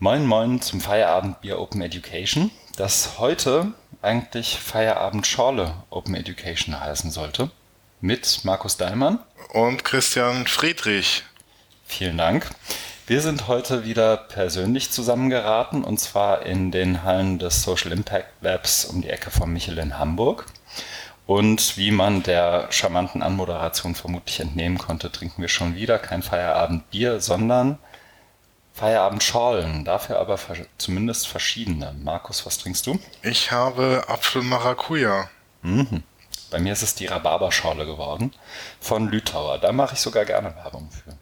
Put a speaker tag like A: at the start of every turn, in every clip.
A: Moin Moin zum Feierabendbier Open Education, das heute eigentlich Feierabend Schorle Open Education heißen sollte. Mit Markus Daimann
B: und Christian Friedrich.
A: Vielen Dank. Wir sind heute wieder persönlich zusammengeraten und zwar in den Hallen des Social Impact Labs um die Ecke von Michel in Hamburg. Und wie man der charmanten Anmoderation vermutlich entnehmen konnte, trinken wir schon wieder kein Feierabendbier, sondern Feierabendschorlen, dafür aber zumindest verschiedene. Markus, was trinkst du?
B: Ich habe Apfel-Maracuja.
A: Mhm. Bei mir ist es die Rhabarberschorle geworden von Lütauer. Da mache ich sogar gerne Werbung für.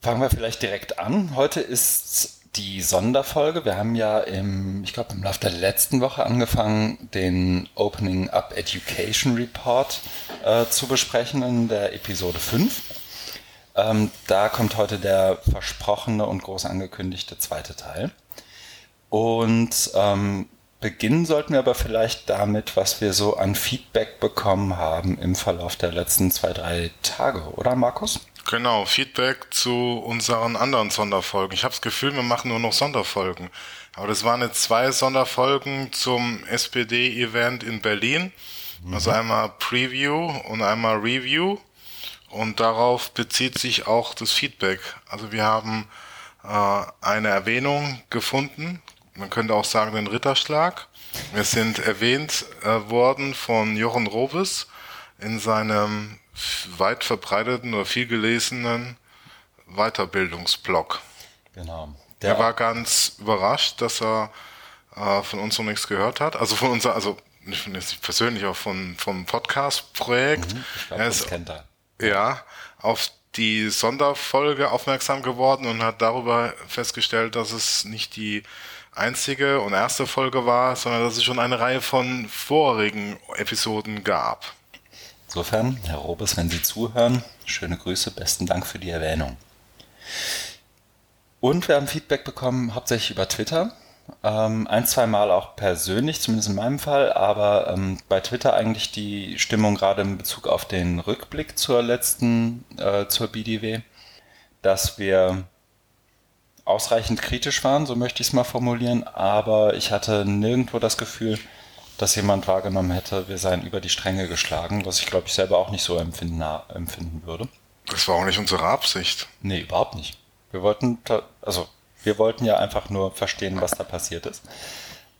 A: Fangen wir vielleicht direkt an. Heute ist die Sonderfolge. Wir haben ja im, ich glaube, im Laufe der letzten Woche angefangen, den Opening Up Education Report äh, zu besprechen in der Episode 5. Ähm, da kommt heute der versprochene und groß angekündigte zweite Teil. Und ähm, beginnen sollten wir aber vielleicht damit, was wir so an Feedback bekommen haben im Verlauf der letzten zwei, drei Tage, oder Markus?
B: Genau, Feedback zu unseren anderen Sonderfolgen. Ich habe das Gefühl, wir machen nur noch Sonderfolgen. Aber das waren jetzt zwei Sonderfolgen zum SPD-Event in Berlin. Mhm. Also einmal Preview und einmal Review. Und darauf bezieht sich auch das Feedback. Also wir haben äh, eine Erwähnung gefunden. Man könnte auch sagen den Ritterschlag. Wir sind erwähnt äh, worden von Jochen Robes in seinem weit verbreiteten oder viel gelesenen Weiterbildungsblog.
A: Genau.
B: Der, der war ganz überrascht, dass er äh, von uns noch nichts gehört hat. Also von unser, also nicht persönlich, auch von, vom Podcast-Projekt. Mhm,
A: glaube, das kennt er
B: ja, auf die Sonderfolge aufmerksam geworden und hat darüber festgestellt, dass es nicht die einzige und erste Folge war, sondern dass es schon eine Reihe von vorigen Episoden gab.
A: Insofern, Herr Robes, wenn Sie zuhören, schöne Grüße, besten Dank für die Erwähnung. Und wir haben Feedback bekommen, hauptsächlich über Twitter. Ähm, ein, zwei Mal auch persönlich, zumindest in meinem Fall, aber ähm, bei Twitter eigentlich die Stimmung gerade in Bezug auf den Rückblick zur letzten, äh, zur BDW, dass wir ausreichend kritisch waren, so möchte ich es mal formulieren, aber ich hatte nirgendwo das Gefühl, dass jemand wahrgenommen hätte, wir seien über die Stränge geschlagen, was ich glaube ich selber auch nicht so empfinden, empfinden würde.
B: Das war auch nicht unsere Absicht.
A: Nee, überhaupt nicht. Wir wollten, also wir wollten ja einfach nur verstehen, was da passiert ist.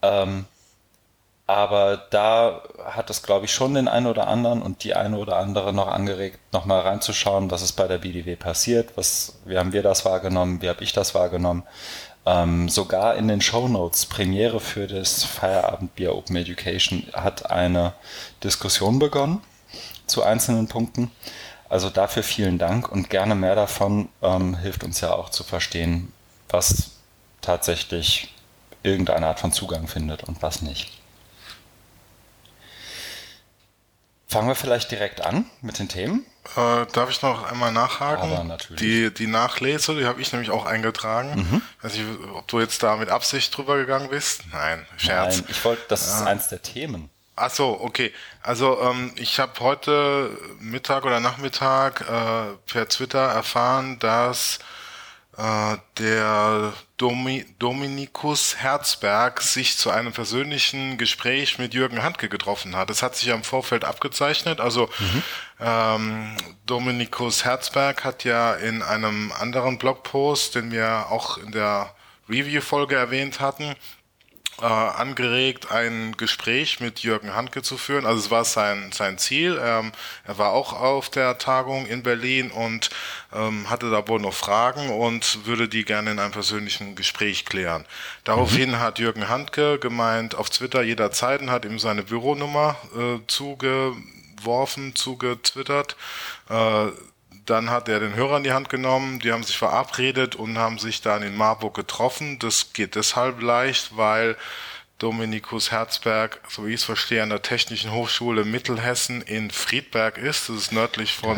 A: Ähm, aber da hat es, glaube ich, schon den einen oder anderen und die eine oder andere noch angeregt, nochmal reinzuschauen, was ist bei der BDW passiert, was, wie haben wir das wahrgenommen, wie habe ich das wahrgenommen. Ähm, sogar in den Show Notes Premiere für das Feierabendbier Open Education hat eine Diskussion begonnen zu einzelnen Punkten. Also dafür vielen Dank und gerne mehr davon ähm, hilft uns ja auch zu verstehen, was tatsächlich irgendeine Art von Zugang findet und was nicht. Fangen wir vielleicht direkt an mit den Themen.
B: Äh, darf ich noch einmal nachhaken?
A: Aber natürlich.
B: Die, die Nachlese, die habe ich nämlich auch eingetragen. Mhm. Weiß nicht, ob du jetzt da mit Absicht drüber gegangen bist. Nein, Scherz. Nein,
A: ich wollte, das ist eins der Themen.
B: Ach so, okay. Also ähm, ich habe heute Mittag oder Nachmittag äh, per Twitter erfahren, dass äh, der Domi Dominikus Herzberg sich zu einem persönlichen Gespräch mit Jürgen Handke getroffen hat. Das hat sich ja im Vorfeld abgezeichnet. Also mhm. ähm, Dominikus Herzberg hat ja in einem anderen Blogpost, den wir auch in der Review-Folge erwähnt hatten, äh, angeregt, ein Gespräch mit Jürgen Handke zu führen. Also es war sein, sein Ziel. Ähm, er war auch auf der Tagung in Berlin und ähm, hatte da wohl noch Fragen und würde die gerne in einem persönlichen Gespräch klären. Daraufhin mhm. hat Jürgen Handke gemeint auf Twitter jederzeit und hat ihm seine Büronummer äh, zugeworfen, zugetwittert. Äh, dann hat er den Hörer in die Hand genommen, die haben sich verabredet und haben sich dann in Marburg getroffen. Das geht deshalb leicht, weil Dominikus Herzberg, so wie ich es verstehe, an der Technischen Hochschule Mittelhessen in Friedberg ist. Das ist nördlich von.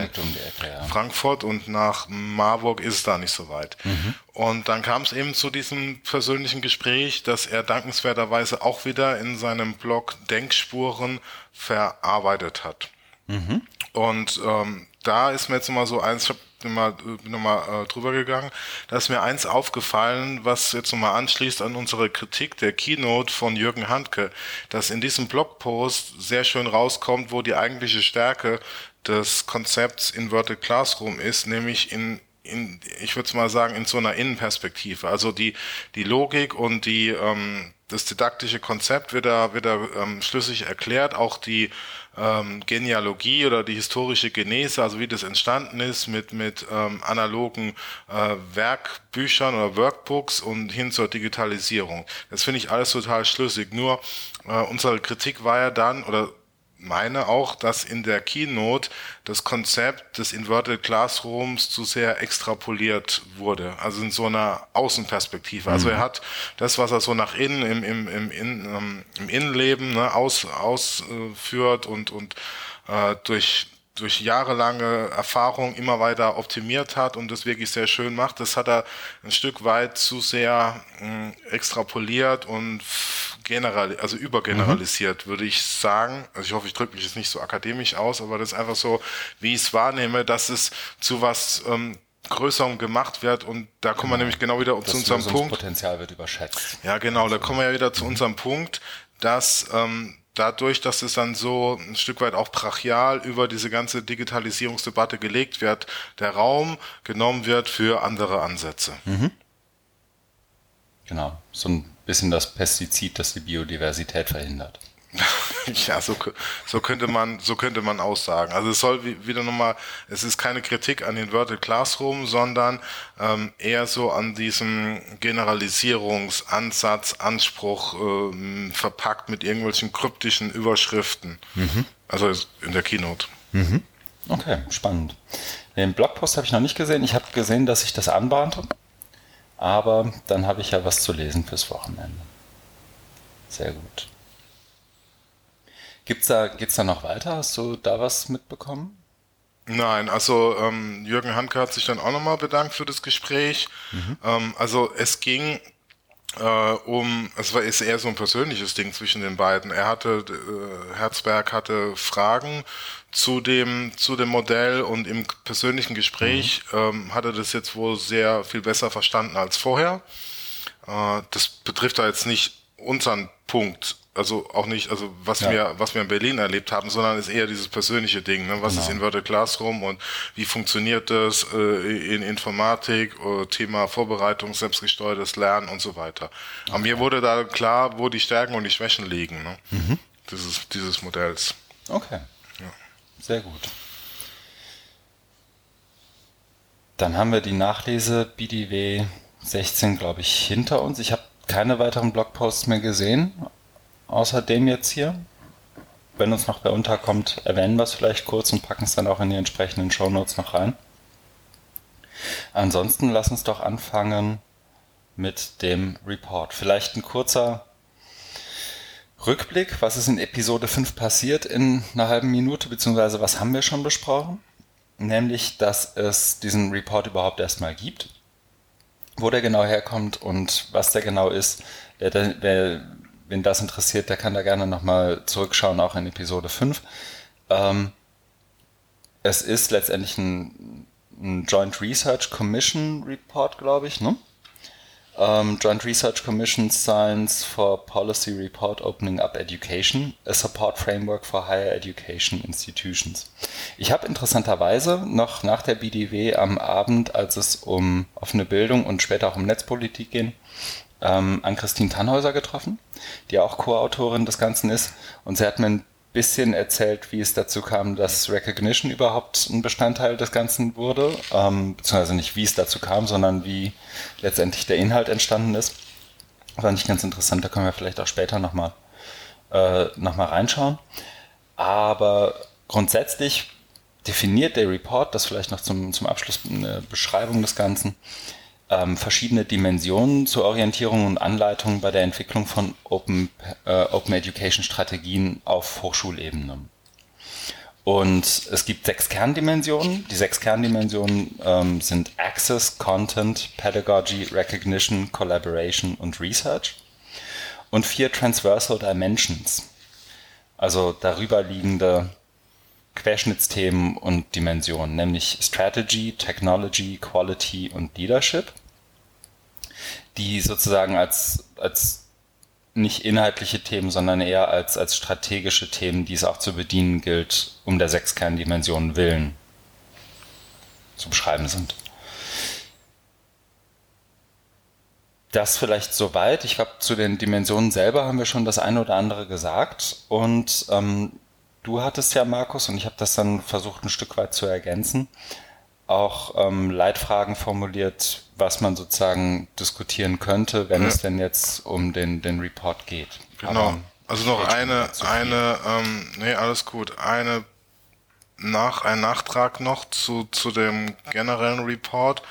B: Frankfurt und nach Marburg ist es da nicht so weit. Mhm. Und dann kam es eben zu diesem persönlichen Gespräch, dass er dankenswerterweise auch wieder in seinem Blog Denkspuren verarbeitet hat. Mhm. Und ähm, da ist mir jetzt immer so eins, ich habe nochmal noch mal, äh, drüber gegangen. Da ist mir eins aufgefallen, was jetzt nochmal anschließt an unsere Kritik der Keynote von Jürgen Handke, dass in diesem Blogpost sehr schön rauskommt, wo die eigentliche Stärke des Konzepts Inverted Classroom ist, nämlich in in, ich würde mal sagen, in so einer Innenperspektive. Also die, die Logik und die, ähm, das didaktische Konzept wird da, wird da ähm, schlüssig erklärt, auch die ähm, Genealogie oder die historische Genese, also wie das entstanden ist mit, mit ähm, analogen äh, Werkbüchern oder Workbooks und hin zur Digitalisierung. Das finde ich alles total schlüssig. Nur äh, unsere Kritik war ja dann, oder meine auch, dass in der Keynote das Konzept des Inverted Classrooms zu sehr extrapoliert wurde, also in so einer Außenperspektive. Also mhm. er hat das, was er so nach innen im, im, im, in, ähm, im Innenleben ne, aus, ausführt und, und äh, durch durch jahrelange Erfahrung immer weiter optimiert hat und das wirklich sehr schön macht. Das hat er ein Stück weit zu sehr mh, extrapoliert und general, also übergeneralisiert, mhm. würde ich sagen. Also ich hoffe, ich drücke mich jetzt nicht so akademisch aus, aber das ist einfach so, wie ich es wahrnehme, dass es zu was ähm, Größerem gemacht wird und da kommen wir genau. nämlich genau wieder das zu unserem Punkt.
A: Das Potenzial wird überschätzt.
B: Ja, genau, da kommen wir ja wieder zu unserem Punkt, dass ähm, dadurch, dass es dann so ein Stück weit auch brachial über diese ganze Digitalisierungsdebatte gelegt wird, der Raum genommen wird für andere Ansätze. Mhm.
A: Genau, so ein bisschen das Pestizid, das die Biodiversität verhindert.
B: ja, so, so könnte man, so könnte man aussagen. Also es soll wieder nochmal, es ist keine Kritik an den Wörter Classroom, sondern ähm, eher so an diesem Generalisierungsansatz, Anspruch ähm, verpackt mit irgendwelchen kryptischen Überschriften. Mhm. Also in der Keynote.
A: Mhm. Okay, spannend. Den Blogpost habe ich noch nicht gesehen. Ich habe gesehen, dass ich das anbahnte. Aber dann habe ich ja was zu lesen fürs Wochenende. Sehr gut. Gibt's da, geht's da noch weiter? Hast du da was mitbekommen?
B: Nein, also ähm, Jürgen Hanke hat sich dann auch nochmal bedankt für das Gespräch. Mhm. Ähm, also es ging äh, um, es war ist eher so ein persönliches Ding zwischen den beiden. Er hatte, äh, Herzberg hatte Fragen zu dem, zu dem Modell und im persönlichen Gespräch mhm. ähm, hat er das jetzt wohl sehr viel besser verstanden als vorher. Äh, das betrifft da jetzt nicht unseren Punkt, also auch nicht, also was ja. wir, was wir in Berlin erlebt haben, sondern ist eher dieses persönliche Ding, ne? was genau. ist Inverted Classroom und wie funktioniert das äh, in Informatik, äh, Thema Vorbereitung, selbstgesteuertes Lernen und so weiter. Okay. Aber mir wurde da klar, wo die Stärken und die Schwächen liegen, ne? Mhm. dieses, dieses Modells.
A: Okay. Sehr gut. Dann haben wir die Nachlese BDW 16, glaube ich, hinter uns. Ich habe keine weiteren Blogposts mehr gesehen, außer dem jetzt hier. Wenn uns noch wer unterkommt, erwähnen wir es vielleicht kurz und packen es dann auch in die entsprechenden Shownotes noch rein. Ansonsten lass uns doch anfangen mit dem Report. Vielleicht ein kurzer Rückblick, was ist in Episode 5 passiert in einer halben Minute, beziehungsweise was haben wir schon besprochen? Nämlich, dass es diesen Report überhaupt erstmal gibt, wo der genau herkommt und was der genau ist. Wer, wer wen das interessiert, der kann da gerne nochmal zurückschauen, auch in Episode 5. Ähm, es ist letztendlich ein, ein Joint Research Commission Report, glaube ich, ne? um, Joint Research Commission Science for Policy Report Opening Up Education, a Support Framework for Higher Education Institutions. Ich habe interessanterweise noch nach der BDW am Abend, als es um offene Bildung und später auch um Netzpolitik ging, ähm, an Christine Tannhäuser getroffen, die auch Co-Autorin des Ganzen ist. Und sie hat mir ein bisschen erzählt, wie es dazu kam, dass Recognition überhaupt ein Bestandteil des Ganzen wurde, ähm, beziehungsweise nicht wie es dazu kam, sondern wie letztendlich der Inhalt entstanden ist. Fand ich ganz interessant, da können wir vielleicht auch später nochmal äh, noch reinschauen. Aber grundsätzlich definiert der Report, das vielleicht noch zum, zum Abschluss eine Beschreibung des Ganzen, ähm, verschiedene Dimensionen zur Orientierung und Anleitung bei der Entwicklung von Open, äh, Open Education Strategien auf Hochschulebene. Und es gibt sechs Kerndimensionen. Die sechs Kerndimensionen ähm, sind Access, Content, Pedagogy, Recognition, Collaboration und Research. Und vier Transversal Dimensions, also darüber liegende Querschnittsthemen und Dimensionen, nämlich Strategy, Technology, Quality und Leadership, die sozusagen als, als nicht inhaltliche Themen, sondern eher als, als strategische Themen, die es auch zu bedienen gilt, um der sechs Kerndimensionen willen zu beschreiben sind. Das vielleicht soweit. Ich glaube, zu den Dimensionen selber haben wir schon das eine oder andere gesagt. Und ähm, du hattest ja, Markus, und ich habe das dann versucht, ein Stück weit zu ergänzen, auch ähm, Leitfragen formuliert, was man sozusagen diskutieren könnte, wenn ja. es denn jetzt um den, den Report geht.
B: Genau. Aber also noch eine, eine, ähm, nee, alles gut. Eine nach, ein Nachtrag noch zu, zu dem generellen Report.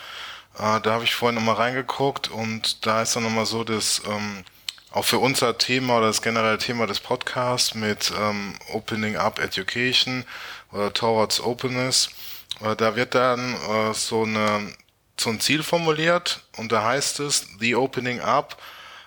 B: Äh, da habe ich vorhin nochmal reingeguckt und da ist dann nochmal so, dass ähm, auch für unser Thema oder das generelle Thema des Podcasts mit ähm, Opening Up Education oder Towards Openness, äh, da wird dann äh, so, eine, so ein Ziel formuliert und da heißt es, The Opening Up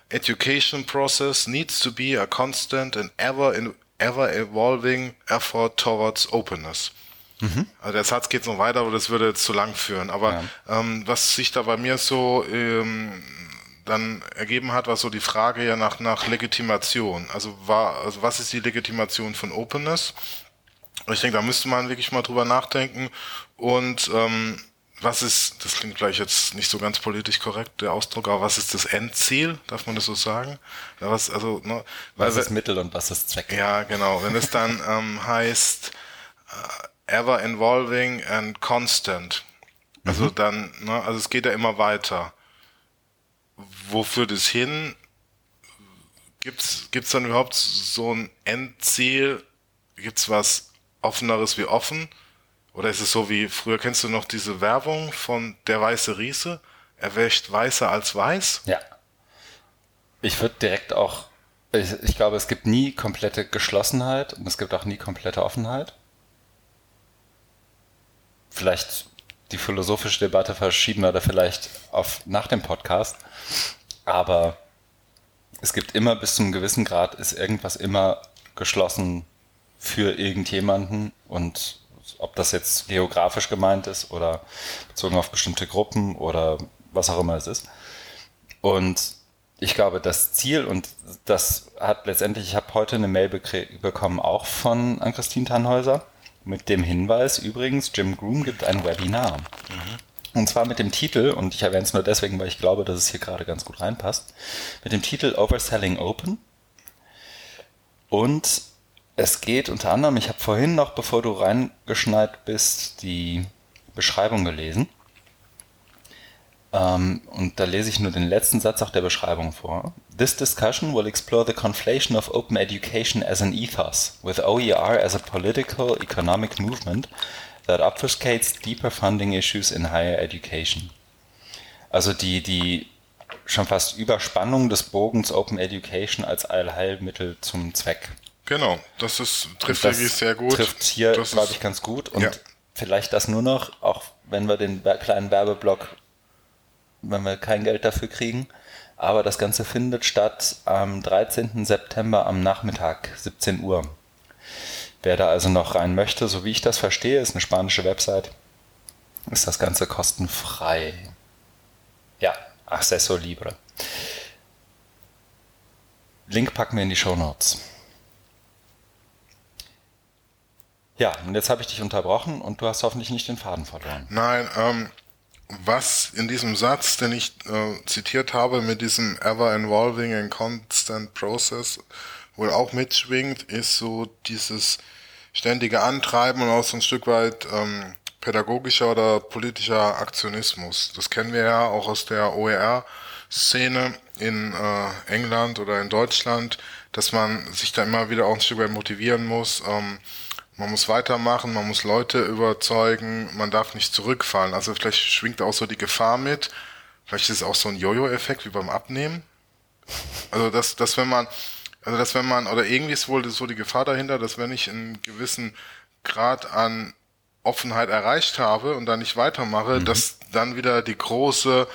B: Education process needs to be a constant and ever, in, ever evolving effort towards openness. Mhm. Also der Satz geht noch weiter, aber das würde jetzt zu lang führen. Aber ja. ähm, was sich da bei mir so ähm, dann ergeben hat, war so die Frage ja nach, nach Legitimation. Also, war, also was ist die Legitimation von Openness? Ich denke, da müsste man wirklich mal drüber nachdenken. Und ähm, was ist, das klingt vielleicht jetzt nicht so ganz politisch korrekt, der Ausdruck, aber was ist das Endziel? Darf man das so sagen? Was, also, ne,
A: was ist Mittel und was ist Zweck?
B: Ja, genau. Wenn es dann ähm, heißt, äh, ever involving and constant. Also mhm. dann, ne, also es geht ja immer weiter. Wo führt es hin? Gibt's, gibt's dann überhaupt so ein Endziel? Gibt's was offeneres wie offen? Oder ist es so wie, früher kennst du noch diese Werbung von der weiße Riese? Er wäscht weißer als weiß?
A: Ja. Ich würde direkt auch, ich, ich glaube, es gibt nie komplette Geschlossenheit und es gibt auch nie komplette Offenheit vielleicht die philosophische Debatte verschieben wir da vielleicht auf nach dem Podcast. Aber es gibt immer bis zu einem gewissen Grad ist irgendwas immer geschlossen für irgendjemanden und ob das jetzt geografisch gemeint ist oder bezogen auf bestimmte Gruppen oder was auch immer es ist. Und ich glaube, das Ziel, und das hat letztendlich, ich habe heute eine Mail bekommen, auch von Ann-Christine Tannhäuser, mit dem Hinweis übrigens, Jim Groom gibt ein Webinar. Mhm. Und zwar mit dem Titel, und ich erwähne es nur deswegen, weil ich glaube, dass es hier gerade ganz gut reinpasst, mit dem Titel Overselling Open. Und es geht unter anderem, ich habe vorhin noch, bevor du reingeschneit bist, die Beschreibung gelesen. Ähm, und da lese ich nur den letzten Satz auch der Beschreibung vor. This discussion will explore the conflation of open education as an ethos, with OER as a political economic movement that obfuscates deeper funding issues in higher education. Also die, die schon fast Überspannung des Bogens Open Education als Allheilmittel zum Zweck.
B: Genau, das ist, trifft das wirklich sehr gut.
A: Trifft hier, glaube ich, ganz gut. Und ja. vielleicht das nur noch, auch wenn wir den kleinen Werbeblock wenn wir kein Geld dafür kriegen. Aber das Ganze findet statt am 13. September am Nachmittag, 17 Uhr. Wer da also noch rein möchte, so wie ich das verstehe, ist eine spanische Website, ist das Ganze kostenfrei. Ja, Acceso Libre. Link packen wir in die Show Notes. Ja, und jetzt habe ich dich unterbrochen und du hast hoffentlich nicht den Faden verloren.
B: Nein, ähm, was in diesem Satz, den ich äh, zitiert habe, mit diesem ever involving and constant process wohl auch mitschwingt, ist so dieses ständige Antreiben und auch so ein Stück weit ähm, pädagogischer oder politischer Aktionismus. Das kennen wir ja auch aus der OER-Szene in äh, England oder in Deutschland, dass man sich da immer wieder auch ein Stück weit motivieren muss, ähm, man muss weitermachen, man muss Leute überzeugen, man darf nicht zurückfallen. Also vielleicht schwingt auch so die Gefahr mit. Vielleicht ist es auch so ein Jojo-Effekt wie beim Abnehmen. Also dass, dass wenn man, also dass wenn man, oder irgendwie ist wohl so die Gefahr dahinter, dass wenn ich einen gewissen Grad an Offenheit erreicht habe und dann nicht weitermache, mhm. dass dann wieder die große,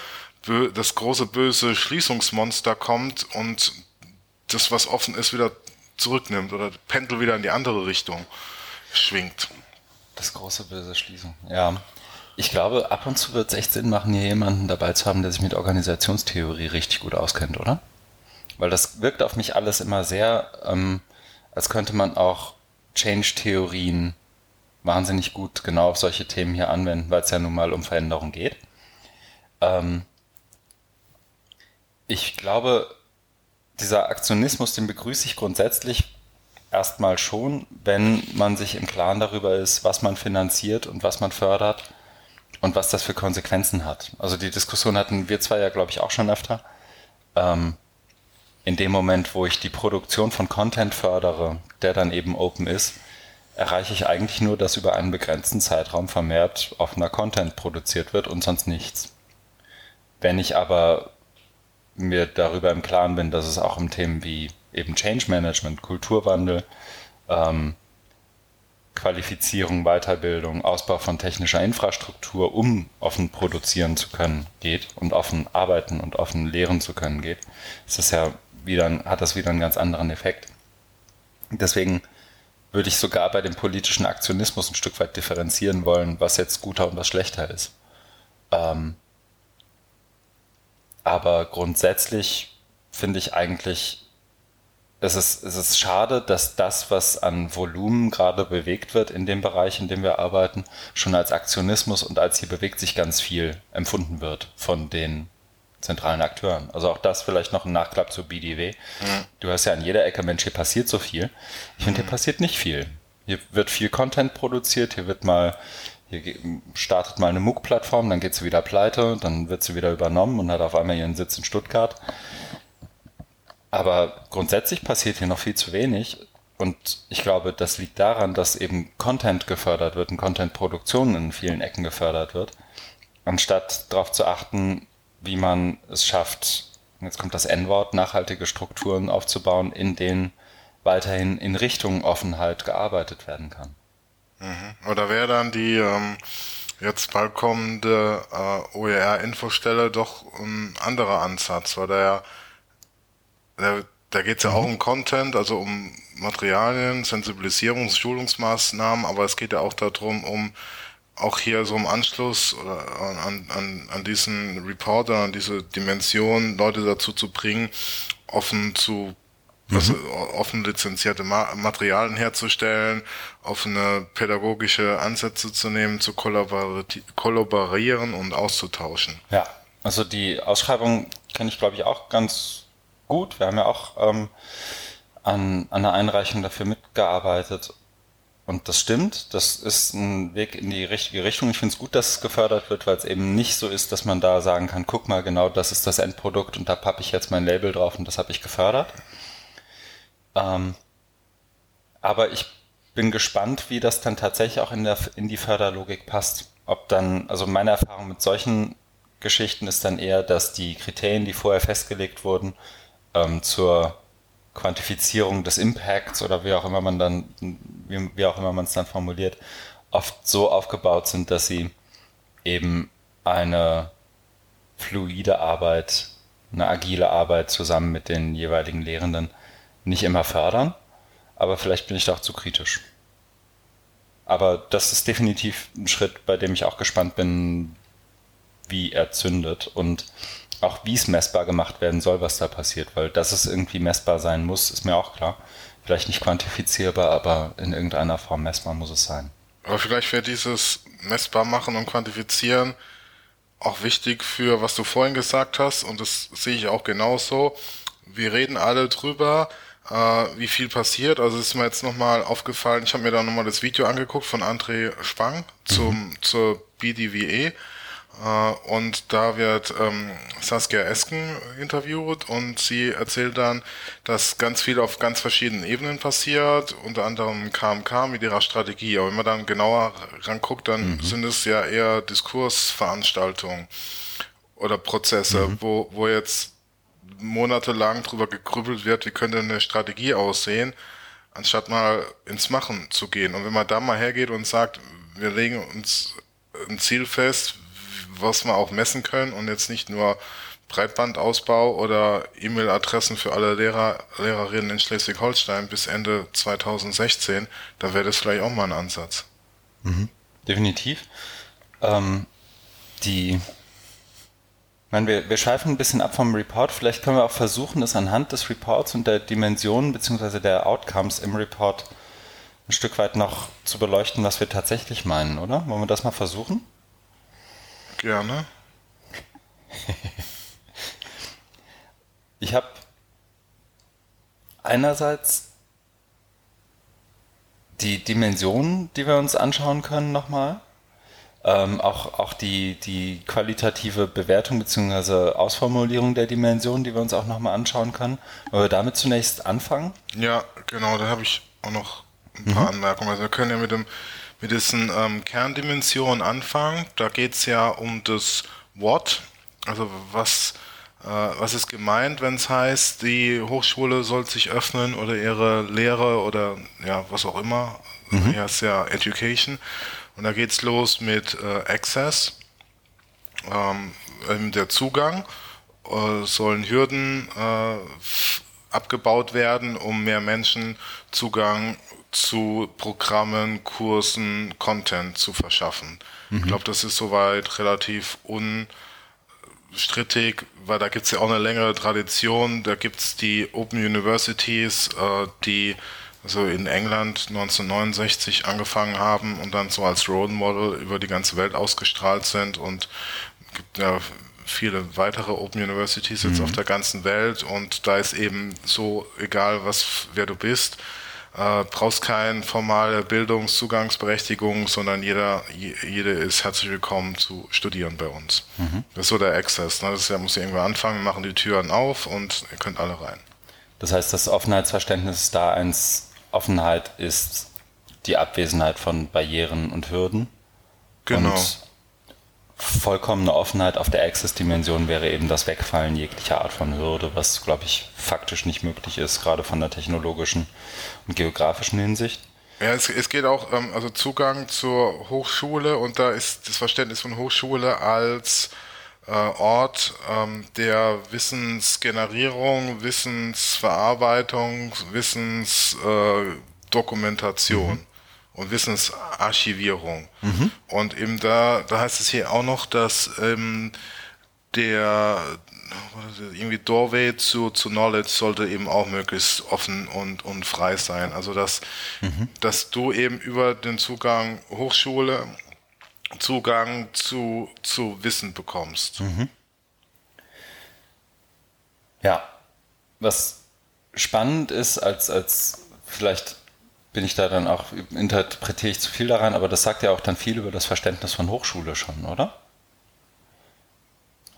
B: das große böse Schließungsmonster kommt und das, was offen ist, wieder zurücknimmt oder pendelt wieder in die andere Richtung schwingt.
A: Das große böse Schließung. Ja. Ich glaube, ab und zu wird es echt Sinn machen, hier jemanden dabei zu haben, der sich mit Organisationstheorie richtig gut auskennt, oder? Weil das wirkt auf mich alles immer sehr, ähm, als könnte man auch Change-Theorien wahnsinnig gut genau auf solche Themen hier anwenden, weil es ja nun mal um Veränderung geht. Ähm, ich glaube, dieser Aktionismus, den begrüße ich grundsätzlich erstmal schon, wenn man sich im Klaren darüber ist, was man finanziert und was man fördert und was das für Konsequenzen hat. Also die Diskussion hatten wir zwei ja, glaube ich, auch schon öfter. Ähm, in dem Moment, wo ich die Produktion von Content fördere, der dann eben open ist, erreiche ich eigentlich nur, dass über einen begrenzten Zeitraum vermehrt offener Content produziert wird und sonst nichts. Wenn ich aber mir darüber im Klaren bin, dass es auch um Themen wie eben Change Management, Kulturwandel, ähm, Qualifizierung, Weiterbildung, Ausbau von technischer Infrastruktur, um offen produzieren zu können, geht und offen arbeiten und offen lehren zu können geht, ist das ja wieder, hat das wieder einen ganz anderen Effekt. Deswegen würde ich sogar bei dem politischen Aktionismus ein Stück weit differenzieren wollen, was jetzt guter und was schlechter ist. Ähm, aber grundsätzlich finde ich eigentlich es ist, es ist schade, dass das, was an Volumen gerade bewegt wird in dem Bereich, in dem wir arbeiten, schon als Aktionismus und als hier bewegt sich ganz viel empfunden wird von den zentralen Akteuren. Also auch das vielleicht noch ein Nachklapp zu BDW. Mhm. Du hast ja an jeder Ecke, Mensch, hier passiert so viel. Ich finde, hier mhm. passiert nicht viel. Hier wird viel Content produziert, hier wird mal, hier startet mal eine MOOC-Plattform, dann geht sie wieder pleite, dann wird sie wieder übernommen und hat auf einmal ihren Sitz in Stuttgart. Aber grundsätzlich passiert hier noch viel zu wenig. Und ich glaube, das liegt daran, dass eben Content gefördert wird und Content-Produktion in vielen Ecken gefördert wird, anstatt darauf zu achten, wie man es schafft, jetzt kommt das N-Wort, nachhaltige Strukturen aufzubauen, in denen weiterhin in Richtung Offenheit gearbeitet werden kann.
B: Mhm. Oder wäre dann die ähm, jetzt bald kommende äh, OER-Infostelle doch ein anderer Ansatz, weil der ja da, da geht es ja mhm. auch um Content, also um Materialien, Sensibilisierungs-, Schulungsmaßnahmen, aber es geht ja auch darum, um auch hier so im Anschluss oder an, an, an diesen Reporter, an diese Dimension, Leute dazu zu bringen, offen zu also offen lizenzierte Ma Materialien herzustellen, offene pädagogische Ansätze zu nehmen, zu kollaborieren und auszutauschen.
A: Ja, also die Ausschreibung kenne ich, glaube ich, auch ganz gut. Wir haben ja auch ähm, an, an der Einreichung dafür mitgearbeitet. Und das stimmt, das ist ein Weg in die richtige Richtung. Ich finde es gut, dass es gefördert wird, weil es eben nicht so ist, dass man da sagen kann, guck mal, genau das ist das Endprodukt und da pappe ich jetzt mein Label drauf und das habe ich gefördert. Ähm, aber ich bin gespannt, wie das dann tatsächlich auch in, der, in die Förderlogik passt. Ob dann, also meine Erfahrung mit solchen Geschichten ist dann eher, dass die Kriterien, die vorher festgelegt wurden, ähm, zur Quantifizierung des Impacts oder wie auch immer man dann, wie, wie auch immer man es dann formuliert, oft so aufgebaut sind, dass sie eben eine fluide Arbeit, eine agile Arbeit zusammen mit den jeweiligen Lehrenden nicht immer fördern, aber vielleicht bin ich da auch zu kritisch. Aber das ist definitiv ein Schritt, bei dem ich auch gespannt bin, wie er zündet und auch wie es messbar gemacht werden soll, was da passiert, weil dass es irgendwie messbar sein muss, ist mir auch klar. Vielleicht nicht quantifizierbar, aber in irgendeiner Form messbar muss es sein.
B: Aber vielleicht wäre dieses messbar machen und quantifizieren auch wichtig für, was du vorhin gesagt hast, und das sehe ich auch genauso. Wir reden alle drüber, äh, wie viel passiert. Also ist mir jetzt nochmal aufgefallen, ich habe mir da nochmal das Video angeguckt von André Spang zum, mhm. zur BDWE und da wird ähm, Saskia Esken interviewt und sie erzählt dann, dass ganz viel auf ganz verschiedenen Ebenen passiert, unter anderem KMK mit ihrer Strategie. Aber wenn man dann genauer ranguckt, dann mhm. sind es ja eher Diskursveranstaltungen oder Prozesse, mhm. wo, wo jetzt monatelang drüber gegrübelt wird, wie könnte eine Strategie aussehen, anstatt mal ins Machen zu gehen. Und wenn man da mal hergeht und sagt, wir legen uns ein Ziel fest, was wir auch messen können und jetzt nicht nur Breitbandausbau oder E-Mail-Adressen für alle Lehrer, Lehrerinnen in Schleswig-Holstein bis Ende 2016, da wäre das vielleicht auch mal ein Ansatz.
A: Mhm. Definitiv. Ähm, die, ich meine, wir, wir schweifen ein bisschen ab vom Report. Vielleicht können wir auch versuchen, das anhand des Reports und der Dimensionen bzw. der Outcomes im Report ein Stück weit noch zu beleuchten, was wir tatsächlich meinen, oder? Wollen wir das mal versuchen?
B: Gerne.
A: ich habe einerseits die Dimensionen, die wir uns anschauen können, nochmal. Ähm, auch auch die, die qualitative Bewertung bzw. Ausformulierung der Dimensionen, die wir uns auch nochmal anschauen können. Wollen wir damit zunächst anfangen?
B: Ja, genau, da habe ich auch noch ein paar mhm. Anmerkungen. Also wir können ja mit, dem, mit diesen ähm, Kerndimensionen anfangen. Da geht es ja um das What, also was, äh, was ist gemeint, wenn es heißt, die Hochschule soll sich öffnen oder ihre Lehre oder ja, was auch immer. Mhm. Hier ist ja Education. Und da geht es los mit äh, Access, ähm, der Zugang. Äh, sollen Hürden äh, abgebaut werden, um mehr Menschen Zugang zu Programmen, Kursen, Content zu verschaffen. Mhm. Ich glaube, das ist soweit relativ unstrittig, weil da gibt es ja auch eine längere Tradition. Da gibt es die Open Universities, äh, die also in England 1969 angefangen haben und dann so als Role Model über die ganze Welt ausgestrahlt sind und gibt ja viele weitere Open Universities jetzt mhm. auf der ganzen Welt und da ist eben so egal was wer du bist äh, brauchst keine formale Bildungszugangsberechtigung, sondern jeder, jede ist herzlich willkommen zu studieren bei uns. Mhm. Das ist so der Access. Ne? Das ist, ja, muss ja irgendwo anfangen, machen die Türen auf und ihr könnt alle rein.
A: Das heißt, das Offenheitsverständnis da eins Offenheit ist die Abwesenheit von Barrieren und Hürden.
B: Genau.
A: Und vollkommene Offenheit auf der Access-Dimension wäre eben das Wegfallen jeglicher Art von Hürde, was, glaube ich, faktisch nicht möglich ist, gerade von der technologischen und geografischen Hinsicht.
B: Ja, es, es geht auch, ähm, also Zugang zur Hochschule und da ist das Verständnis von Hochschule als äh, Ort ähm, der Wissensgenerierung, Wissensverarbeitung, Wissensdokumentation. Mhm und Wissensarchivierung. Mhm. Und eben da, da heißt es hier auch noch, dass ähm, der irgendwie Doorway zu, zu Knowledge sollte eben auch möglichst offen und, und frei sein. Also dass, mhm. dass du eben über den Zugang Hochschule Zugang zu, zu Wissen bekommst. Mhm.
A: Ja, was spannend ist, als, als vielleicht bin ich da dann auch, interpretiere ich zu viel daran, aber das sagt ja auch dann viel über das Verständnis von Hochschule schon, oder?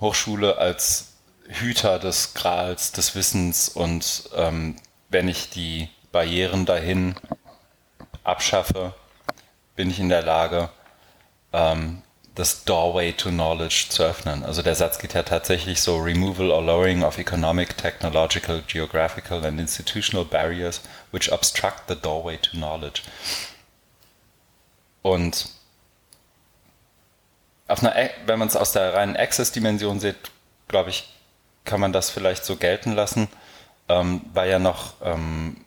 A: Hochschule als Hüter des Grals, des Wissens und ähm, wenn ich die Barrieren dahin abschaffe, bin ich in der Lage, ähm, das Doorway to Knowledge zu öffnen. Also der Satz geht ja tatsächlich so Removal or Lowering of Economic, Technological, Geographical and Institutional Barriers which obstruct the doorway to knowledge. Und einer, wenn man es aus der reinen Access-Dimension sieht, glaube ich, kann man das vielleicht so gelten lassen, ähm, weil ja noch ähm,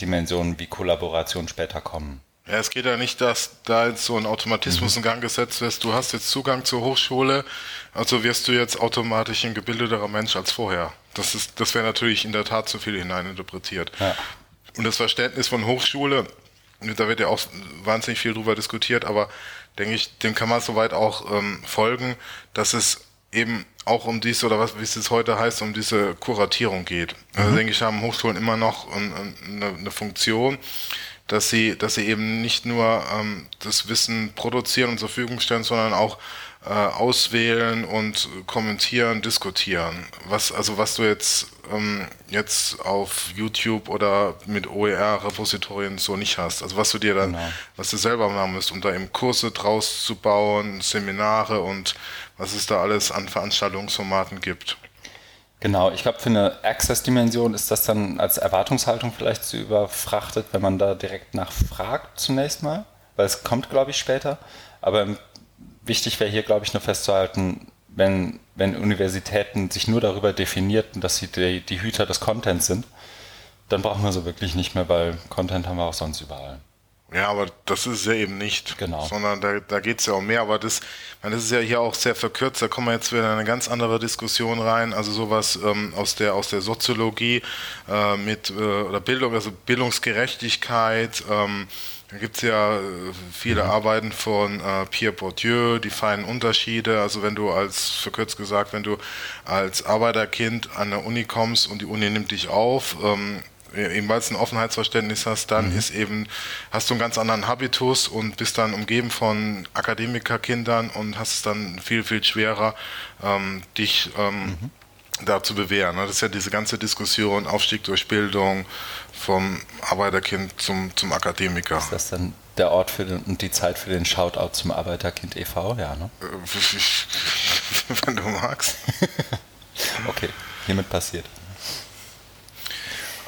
A: Dimensionen wie Kollaboration später kommen.
B: Ja, es geht ja nicht, dass da jetzt so ein Automatismus mhm. in Gang gesetzt wird. Du hast jetzt Zugang zur Hochschule, also wirst du jetzt automatisch ein gebildeterer Mensch als vorher. Das ist, das wäre natürlich in der Tat zu viel hineininterpretiert. Ja. Und das Verständnis von Hochschule, da wird ja auch wahnsinnig viel drüber diskutiert, aber denke ich, dem kann man soweit auch ähm, folgen, dass es eben auch um diese, oder was, wie es heute heißt, um diese Kuratierung geht. Also mhm. denke ich, haben Hochschulen immer noch eine, eine Funktion, dass sie, dass sie eben nicht nur ähm, das Wissen produzieren und zur Verfügung stellen, sondern auch äh, auswählen und kommentieren, diskutieren. Was, also was du jetzt, ähm, jetzt auf YouTube oder mit OER-Repositorien so nicht hast. Also was du dir dann, genau. was du selber machen musst, um da eben Kurse draus zu bauen, Seminare und was es da alles an Veranstaltungsformaten gibt.
A: Genau, ich glaube, für eine Access-Dimension ist das dann als Erwartungshaltung vielleicht zu überfrachtet, wenn man da direkt nachfragt zunächst mal, weil es kommt, glaube ich, später. Aber wichtig wäre hier, glaube ich, nur festzuhalten, wenn, wenn Universitäten sich nur darüber definierten, dass sie die, die Hüter des Contents sind, dann brauchen wir sie wirklich nicht mehr, weil Content haben wir auch sonst überall.
B: Ja, aber das ist ja eben nicht.
A: Genau.
B: Sondern da, da geht es ja um mehr. Aber das, meine, das ist ja hier auch sehr verkürzt. Da kommen wir jetzt wieder in eine ganz andere Diskussion rein. Also sowas ähm, aus, der, aus der Soziologie äh, mit äh, oder Bildung, also Bildungsgerechtigkeit. Ähm, da gibt es ja äh, viele mhm. Arbeiten von äh, Pierre Bourdieu, die feinen Unterschiede. Also wenn du als, verkürzt gesagt, wenn du als Arbeiterkind an der Uni kommst und die Uni nimmt dich auf, ähm, ebenfalls ein Offenheitsverständnis hast, dann mhm. ist eben, hast du einen ganz anderen Habitus und bist dann umgeben von Akademikerkindern und hast es dann viel, viel schwerer, ähm, dich ähm, mhm. da zu bewähren. Das ist ja diese ganze Diskussion, Aufstieg durch Bildung, vom Arbeiterkind zum, zum Akademiker.
A: Ist das dann der Ort für den, und die Zeit für den Shoutout zum Arbeiterkind e.V.? Ja, ne?
B: Äh, wenn du magst.
A: okay, hiermit passiert.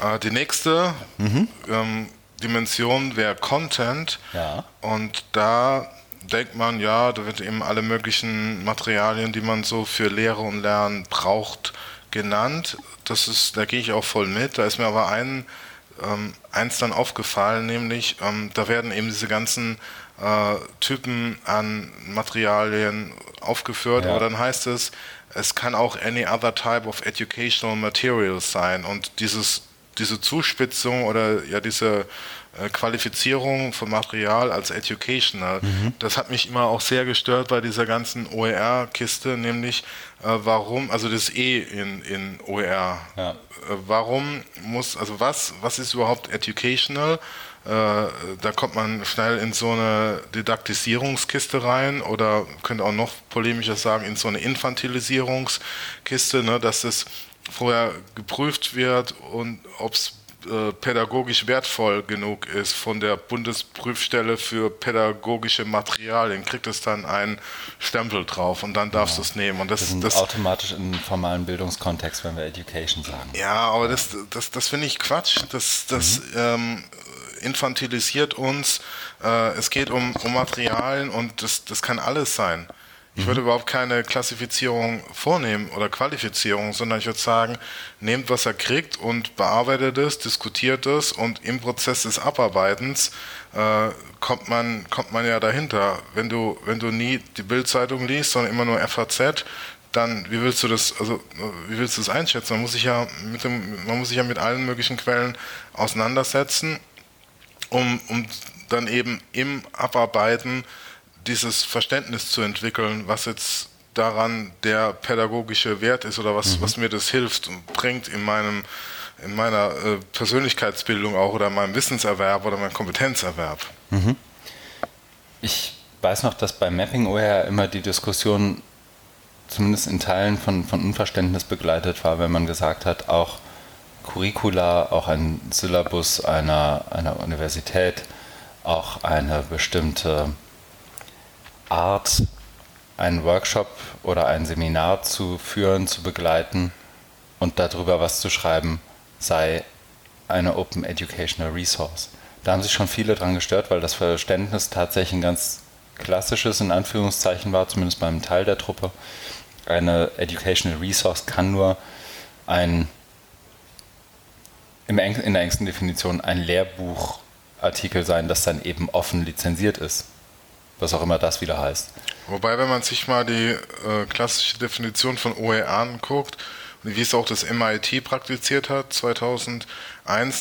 B: Äh, die nächste mhm. ähm, Dimension wäre Content.
A: Ja.
B: Und da denkt man, ja, da wird eben alle möglichen Materialien, die man so für Lehre und Lernen braucht, genannt. Das ist, da gehe ich auch voll mit. Da ist mir aber ein, ähm, eins dann aufgefallen, nämlich ähm, da werden eben diese ganzen äh, Typen an Materialien aufgeführt, ja. aber dann heißt es, es kann auch any other type of educational materials sein. Und dieses diese Zuspitzung oder ja diese Qualifizierung von Material als educational, mhm. das hat mich immer auch sehr gestört bei dieser ganzen OER-Kiste, nämlich äh, warum, also das E in, in OER, ja. äh, warum muss, also was, was ist überhaupt educational? Äh, da kommt man schnell in so eine Didaktisierungskiste rein oder könnte auch noch polemischer sagen, in so eine Infantilisierungskiste, ne, dass es vorher geprüft wird und ob es äh, pädagogisch wertvoll genug ist von der Bundesprüfstelle für pädagogische Materialien, kriegt es dann einen Stempel drauf und dann darfst genau. du es nehmen. Und das,
A: das,
B: das
A: automatisch im formalen Bildungskontext, wenn wir Education sagen.
B: Ja, aber das, das, das finde ich Quatsch. Das, das mhm. ähm, infantilisiert uns. Äh, es geht um, um Materialien und das, das kann alles sein. Ich würde überhaupt keine Klassifizierung vornehmen oder Qualifizierung, sondern ich würde sagen, nehmt, was er kriegt und bearbeitet es, diskutiert es und im Prozess des Abarbeitens äh, kommt, man, kommt man ja dahinter. Wenn du, wenn du nie die Bildzeitung liest, sondern immer nur FAZ, dann wie willst du das, also wie willst du das einschätzen? Man muss sich ja mit dem, man muss sich ja mit allen möglichen Quellen auseinandersetzen, um, um dann eben im Abarbeiten dieses Verständnis zu entwickeln, was jetzt daran der pädagogische Wert ist oder was, mhm. was mir das hilft und bringt in meinem in meiner äh, Persönlichkeitsbildung auch oder meinem Wissenserwerb oder meinem Kompetenzerwerb. Mhm.
A: Ich weiß noch, dass bei Mapping OER immer die Diskussion zumindest in Teilen von, von Unverständnis begleitet war, wenn man gesagt hat, auch Curricula, auch ein Syllabus einer, einer Universität, auch eine bestimmte Art, einen Workshop oder ein Seminar zu führen, zu begleiten und darüber was zu schreiben, sei eine Open Educational Resource. Da haben sich schon viele dran gestört, weil das Verständnis tatsächlich ein ganz klassisches, in Anführungszeichen war, zumindest beim Teil der Truppe. Eine Educational Resource kann nur ein, in der engsten Definition, ein Lehrbuchartikel sein, das dann eben offen lizenziert ist was auch immer das wieder heißt.
B: Wobei, wenn man sich mal die äh, klassische Definition von OER anguckt, wie es auch das MIT praktiziert hat 2001,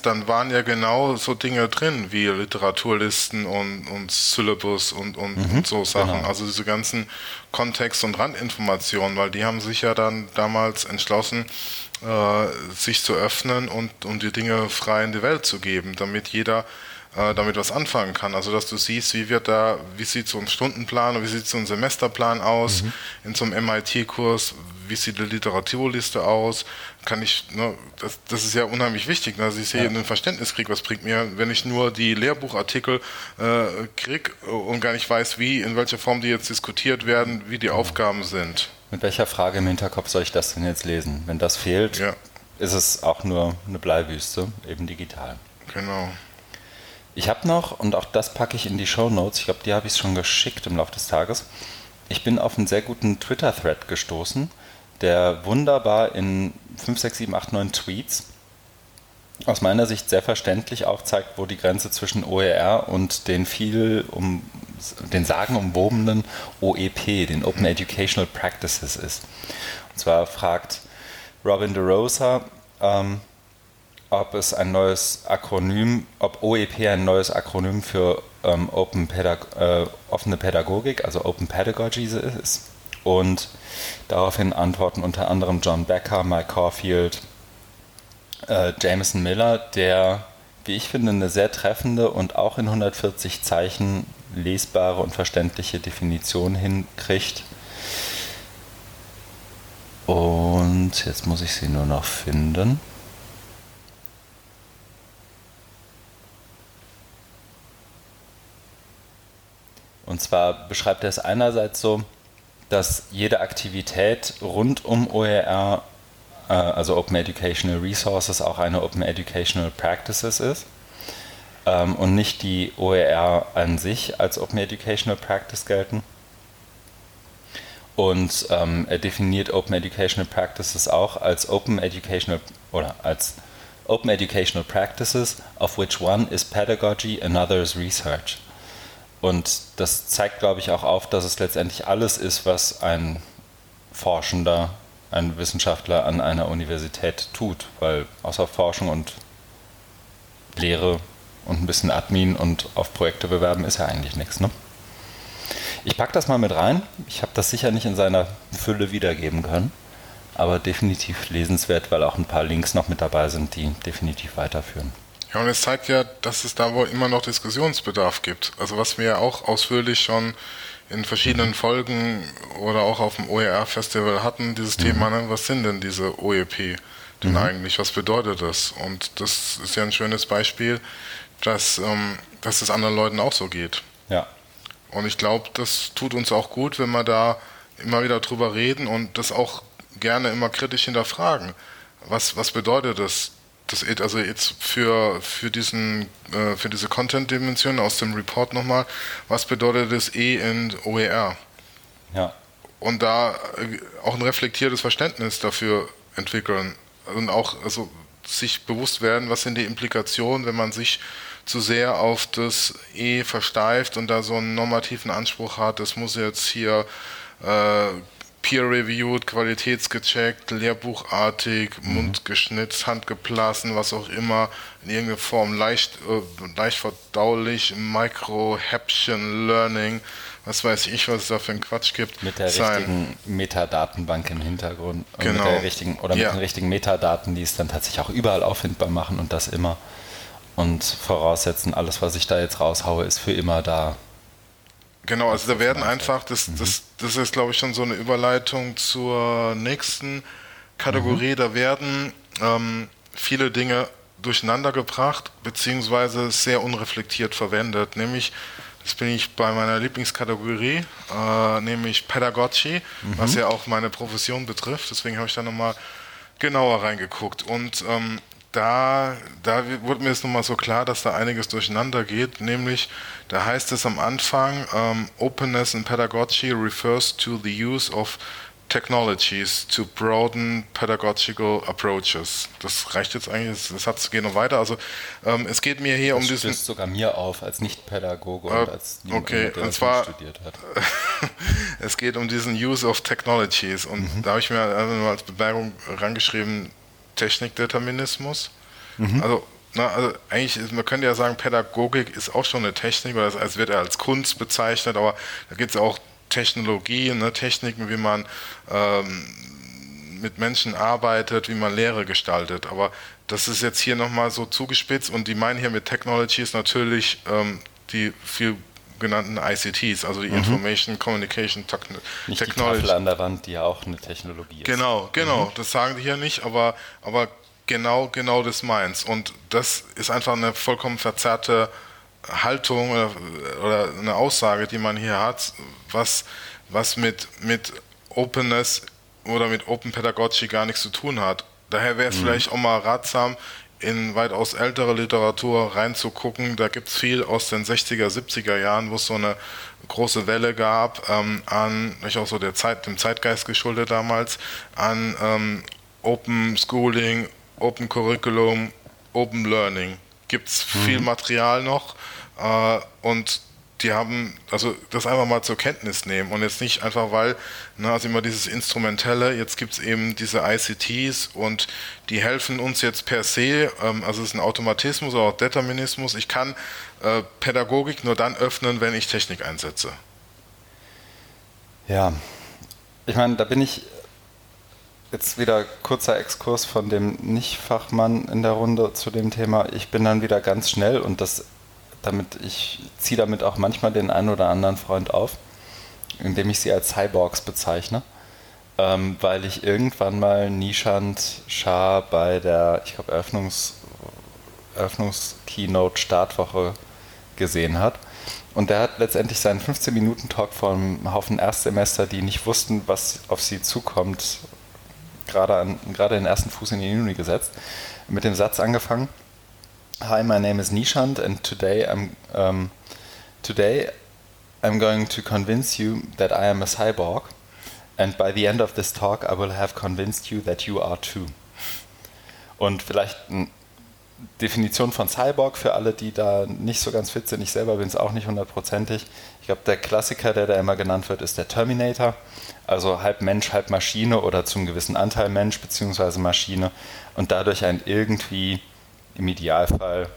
B: dann waren ja genau so Dinge drin wie Literaturlisten und, und Syllabus und, und, mhm, und so Sachen. Genau. Also diese ganzen Kontext- und Randinformationen, weil die haben sich ja dann damals entschlossen, äh, sich zu öffnen und um die Dinge frei in die Welt zu geben, damit jeder äh, damit was anfangen kann. Also dass du siehst, wie wird da, wie sieht so ein Stundenplan und wie sieht so ein Semesterplan aus mhm. in so einem MIT-Kurs, wie sieht die Literaturliste aus, kann ich, ne, das, das ist ja unheimlich wichtig, ne, dass ich hier ja. ein Verständnis kriege, was bringt mir, wenn ich nur die Lehrbuchartikel äh, kriege und gar nicht weiß, wie, in welcher Form die jetzt diskutiert werden, wie die mhm. Aufgaben sind.
A: Mit welcher Frage im Hinterkopf soll ich das denn jetzt lesen? Wenn das fehlt, ja. ist es auch nur eine Bleiwüste, eben digital.
B: Genau.
A: Ich habe noch, und auch das packe ich in die Show Notes, ich glaube, die habe ich schon geschickt im Laufe des Tages. Ich bin auf einen sehr guten Twitter-Thread gestoßen, der wunderbar in 5, 6, 7, 8, 9 Tweets aus meiner Sicht sehr verständlich aufzeigt, wo die Grenze zwischen OER und den viel um den sagenumwobenen OEP, den Open Educational Practices ist. Und zwar fragt Robin DeRosa, ähm, ob es ein neues Akronym, ob OEP ein neues Akronym für ähm, Open Pädag äh, offene Pädagogik, also Open Pedagogy ist. Und daraufhin antworten unter anderem John Becker, Mike Caulfield, äh, Jameson Miller, der, wie ich finde, eine sehr treffende und auch in 140 Zeichen lesbare und verständliche Definition hinkriegt. Und jetzt muss ich sie nur noch finden. Und zwar beschreibt er es einerseits so, dass jede Aktivität rund um OER, äh, also Open Educational Resources, auch eine Open Educational Practices ist ähm, und nicht die OER an sich als Open Educational Practice gelten. Und ähm, er definiert Open Educational Practices auch als Open Educational oder als Open Educational Practices, of which one is pedagogy, another is research. Und das zeigt, glaube ich, auch auf, dass es letztendlich alles ist, was ein Forschender, ein Wissenschaftler an einer Universität tut, weil außer Forschung und Lehre und ein bisschen Admin und auf Projekte bewerben ist ja eigentlich nichts. Ne? Ich packe das mal mit rein. Ich habe das sicher nicht in seiner Fülle wiedergeben können, aber definitiv lesenswert, weil auch ein paar Links noch mit dabei sind, die definitiv weiterführen.
B: Ja, und es zeigt ja, dass es da wohl immer noch Diskussionsbedarf gibt. Also was wir ja auch ausführlich schon in verschiedenen mhm. Folgen oder auch auf dem OER-Festival hatten, dieses mhm. Thema, ne? was sind denn diese OEP denn mhm. eigentlich, was bedeutet das? Und das ist ja ein schönes Beispiel, dass, ähm, dass es anderen Leuten auch so geht.
A: Ja.
B: Und ich glaube, das tut uns auch gut, wenn wir da immer wieder drüber reden und das auch gerne immer kritisch hinterfragen. Was, was bedeutet das? Das also jetzt für, für, diesen, äh, für diese Content-Dimension aus dem Report nochmal, was bedeutet das E in OER?
A: Ja.
B: Und da äh, auch ein reflektiertes Verständnis dafür entwickeln und auch also sich bewusst werden, was sind die Implikationen, wenn man sich zu sehr auf das E versteift und da so einen normativen Anspruch hat, das muss jetzt hier äh, peer-reviewed, qualitätsgecheckt, lehrbuchartig, mhm. mundgeschnitzt, handgeblasen, was auch immer, in irgendeiner Form leicht, äh, leicht verdaulich, Micro-Häppchen-Learning, was weiß ich, was es da für einen Quatsch gibt.
A: Mit der sein. richtigen Metadatenbank im Hintergrund.
B: Genau.
A: Mit der richtigen, oder ja. mit den richtigen Metadaten, die es dann tatsächlich auch überall auffindbar machen und das immer. Und voraussetzen, alles, was ich da jetzt raushaue, ist für immer da.
B: Genau, also da werden einfach, das, mhm. das, das ist glaube ich schon so eine Überleitung zur nächsten Kategorie, mhm. da werden ähm, viele Dinge durcheinander gebracht, beziehungsweise sehr unreflektiert verwendet, nämlich Jetzt bin ich bei meiner Lieblingskategorie, äh, nämlich Pedagogy, mhm. was ja auch meine Profession betrifft. Deswegen habe ich da nochmal genauer reingeguckt. Und ähm, da, da wurde mir jetzt nochmal so klar, dass da einiges durcheinander geht, nämlich da heißt es am Anfang, um, Openness in Pedagogy refers to the use of technologies to broaden pedagogical approaches. Das reicht jetzt eigentlich, das Satz geht noch weiter. Also ähm, es geht mir hier
A: das
B: um diesen...
A: Das sogar mir auf, als Nicht-Pädagoge äh, und als
B: niemand, okay, der und zwar, studiert hat. es geht um diesen Use of Technologies und mhm. da habe ich mir also als Bemerkung rangeschrieben, Technikdeterminismus. Mhm. Also, na, also eigentlich, man könnte ja sagen, Pädagogik ist auch schon eine Technik, oder es wird er als Kunst bezeichnet, aber da gibt es auch Technologien, ne, Techniken, wie man ähm, mit Menschen arbeitet, wie man Lehre gestaltet. Aber das ist jetzt hier nochmal so zugespitzt und die meinen hier mit Technologies natürlich ähm, die viel genannten ICTs, also die mhm. Information Communication Techn
A: nicht Technology. Die Tafel an der Wand, die ja auch eine Technologie ist.
B: Genau, genau, mhm. das sagen die hier nicht, aber, aber genau, genau das meins. Und das ist einfach eine vollkommen verzerrte Haltung oder, oder eine Aussage, die man hier hat, was, was mit, mit Openness oder mit Open Pedagogy gar nichts zu tun hat. Daher wäre es mhm. vielleicht auch mal ratsam, in weitaus ältere Literatur reinzugucken. Da gibt es viel aus den 60er, 70er Jahren, wo es so eine große Welle gab ähm, an, nicht auch so der Zeit, dem Zeitgeist geschuldet damals, an ähm, Open Schooling, Open Curriculum, Open Learning. Gibt es viel mhm. Material noch äh, und die haben, also das einfach mal zur Kenntnis nehmen und jetzt nicht einfach, weil, ne, also immer dieses Instrumentelle, jetzt gibt es eben diese ICTs und die helfen uns jetzt per se, ähm, also es ist ein Automatismus oder auch Determinismus. Ich kann äh, Pädagogik nur dann öffnen, wenn ich Technik einsetze.
A: Ja, ich meine, da bin ich jetzt wieder kurzer Exkurs von dem Nicht-Fachmann in der Runde zu dem Thema. Ich bin dann wieder ganz schnell und das damit ich ziehe damit auch manchmal den einen oder anderen Freund auf, indem ich sie als Cyborgs bezeichne, ähm, weil ich irgendwann mal Nishant Shah bei der, ich glaube, Eröffnungs, Eröffnungs-Keynote Startwoche gesehen hat. Und der hat letztendlich seinen 15-Minuten-Talk vor einem Haufen Erstsemester, die nicht wussten, was auf sie zukommt, gerade, an, gerade den ersten Fuß in die Uni gesetzt, mit dem Satz angefangen, Hi, my name is Nishant, and today I'm um, today I'm going to convince you that I am a cyborg, and by the end of this talk, I will have convinced you that you are too. Und vielleicht eine Definition von Cyborg für alle, die da nicht so ganz fit sind. Ich selber bin es auch nicht hundertprozentig. Ich glaube, der Klassiker, der da immer genannt wird, ist der Terminator. Also halb Mensch, halb Maschine oder zum gewissen Anteil Mensch bzw. Maschine und dadurch ein irgendwie im Idealfall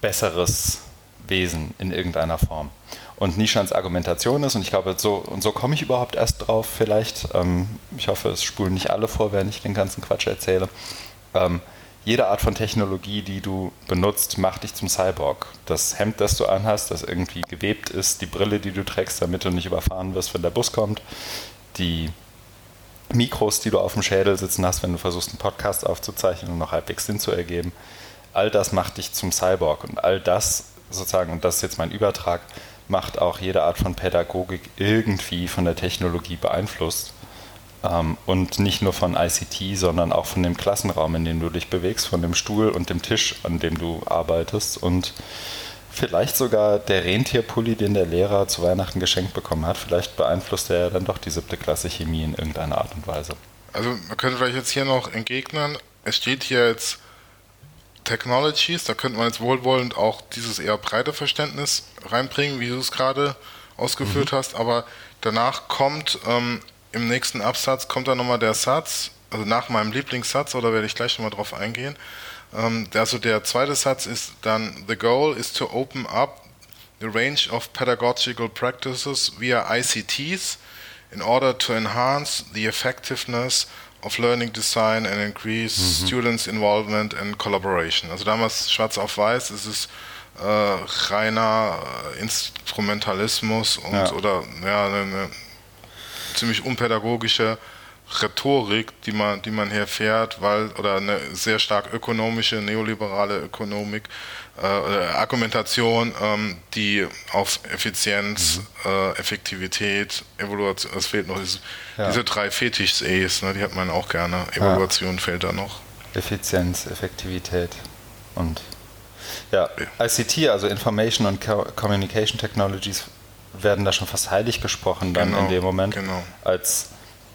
A: besseres Wesen in irgendeiner Form. Und Nishans Argumentation ist, und ich glaube, so, und so komme ich überhaupt erst drauf, vielleicht, ähm, ich hoffe, es spulen nicht alle vor, während ich den ganzen Quatsch erzähle. Ähm, jede Art von Technologie, die du benutzt, macht dich zum Cyborg. Das Hemd, das du anhast, das irgendwie gewebt ist, die Brille, die du trägst, damit du nicht überfahren wirst, wenn der Bus kommt, die Mikros, die du auf dem Schädel sitzen hast, wenn du versuchst, einen Podcast aufzuzeichnen und noch halbwegs Sinn zu ergeben. All das macht dich zum Cyborg und all das sozusagen, und das ist jetzt mein Übertrag, macht auch jede Art von Pädagogik irgendwie von der Technologie beeinflusst. Ähm, und nicht nur von ICT, sondern auch von dem Klassenraum, in dem du dich bewegst, von dem Stuhl und dem Tisch, an dem du arbeitest und Vielleicht sogar der Rentierpulli, den der Lehrer zu Weihnachten geschenkt bekommen hat. Vielleicht beeinflusst er ja dann doch die siebte Klasse Chemie in irgendeiner Art und Weise.
B: Also man könnte vielleicht jetzt hier noch entgegnen, es steht hier jetzt Technologies, da könnte man jetzt wohlwollend auch dieses eher breite Verständnis reinbringen, wie du es gerade ausgeführt mhm. hast, aber danach kommt ähm, im nächsten Absatz kommt dann nochmal der Satz, also nach meinem Lieblingssatz, oder werde ich gleich nochmal drauf eingehen, also der zweite Satz ist dann, the goal is to open up the range of pedagogical practices via ICTs in order to enhance the effectiveness of learning design and increase mhm. students involvement and collaboration. Also damals schwarz auf weiß ist es äh, reiner äh, Instrumentalismus und ja. oder ja eine, eine ziemlich unpädagogische Rhetorik, die man, die man hier fährt, weil, oder eine sehr stark ökonomische, neoliberale Ökonomik, äh, Argumentation, ähm, die auf Effizienz, mhm. äh, Effektivität, Evaluation, es fehlt noch dieses, ja. diese drei Fetischs-E's, ne, die hat man auch gerne. Evaluation ja. fehlt da noch.
A: Effizienz, Effektivität und ja, ICT, also Information and Communication Technologies, werden da schon fast heilig gesprochen dann genau, in dem Moment, genau. als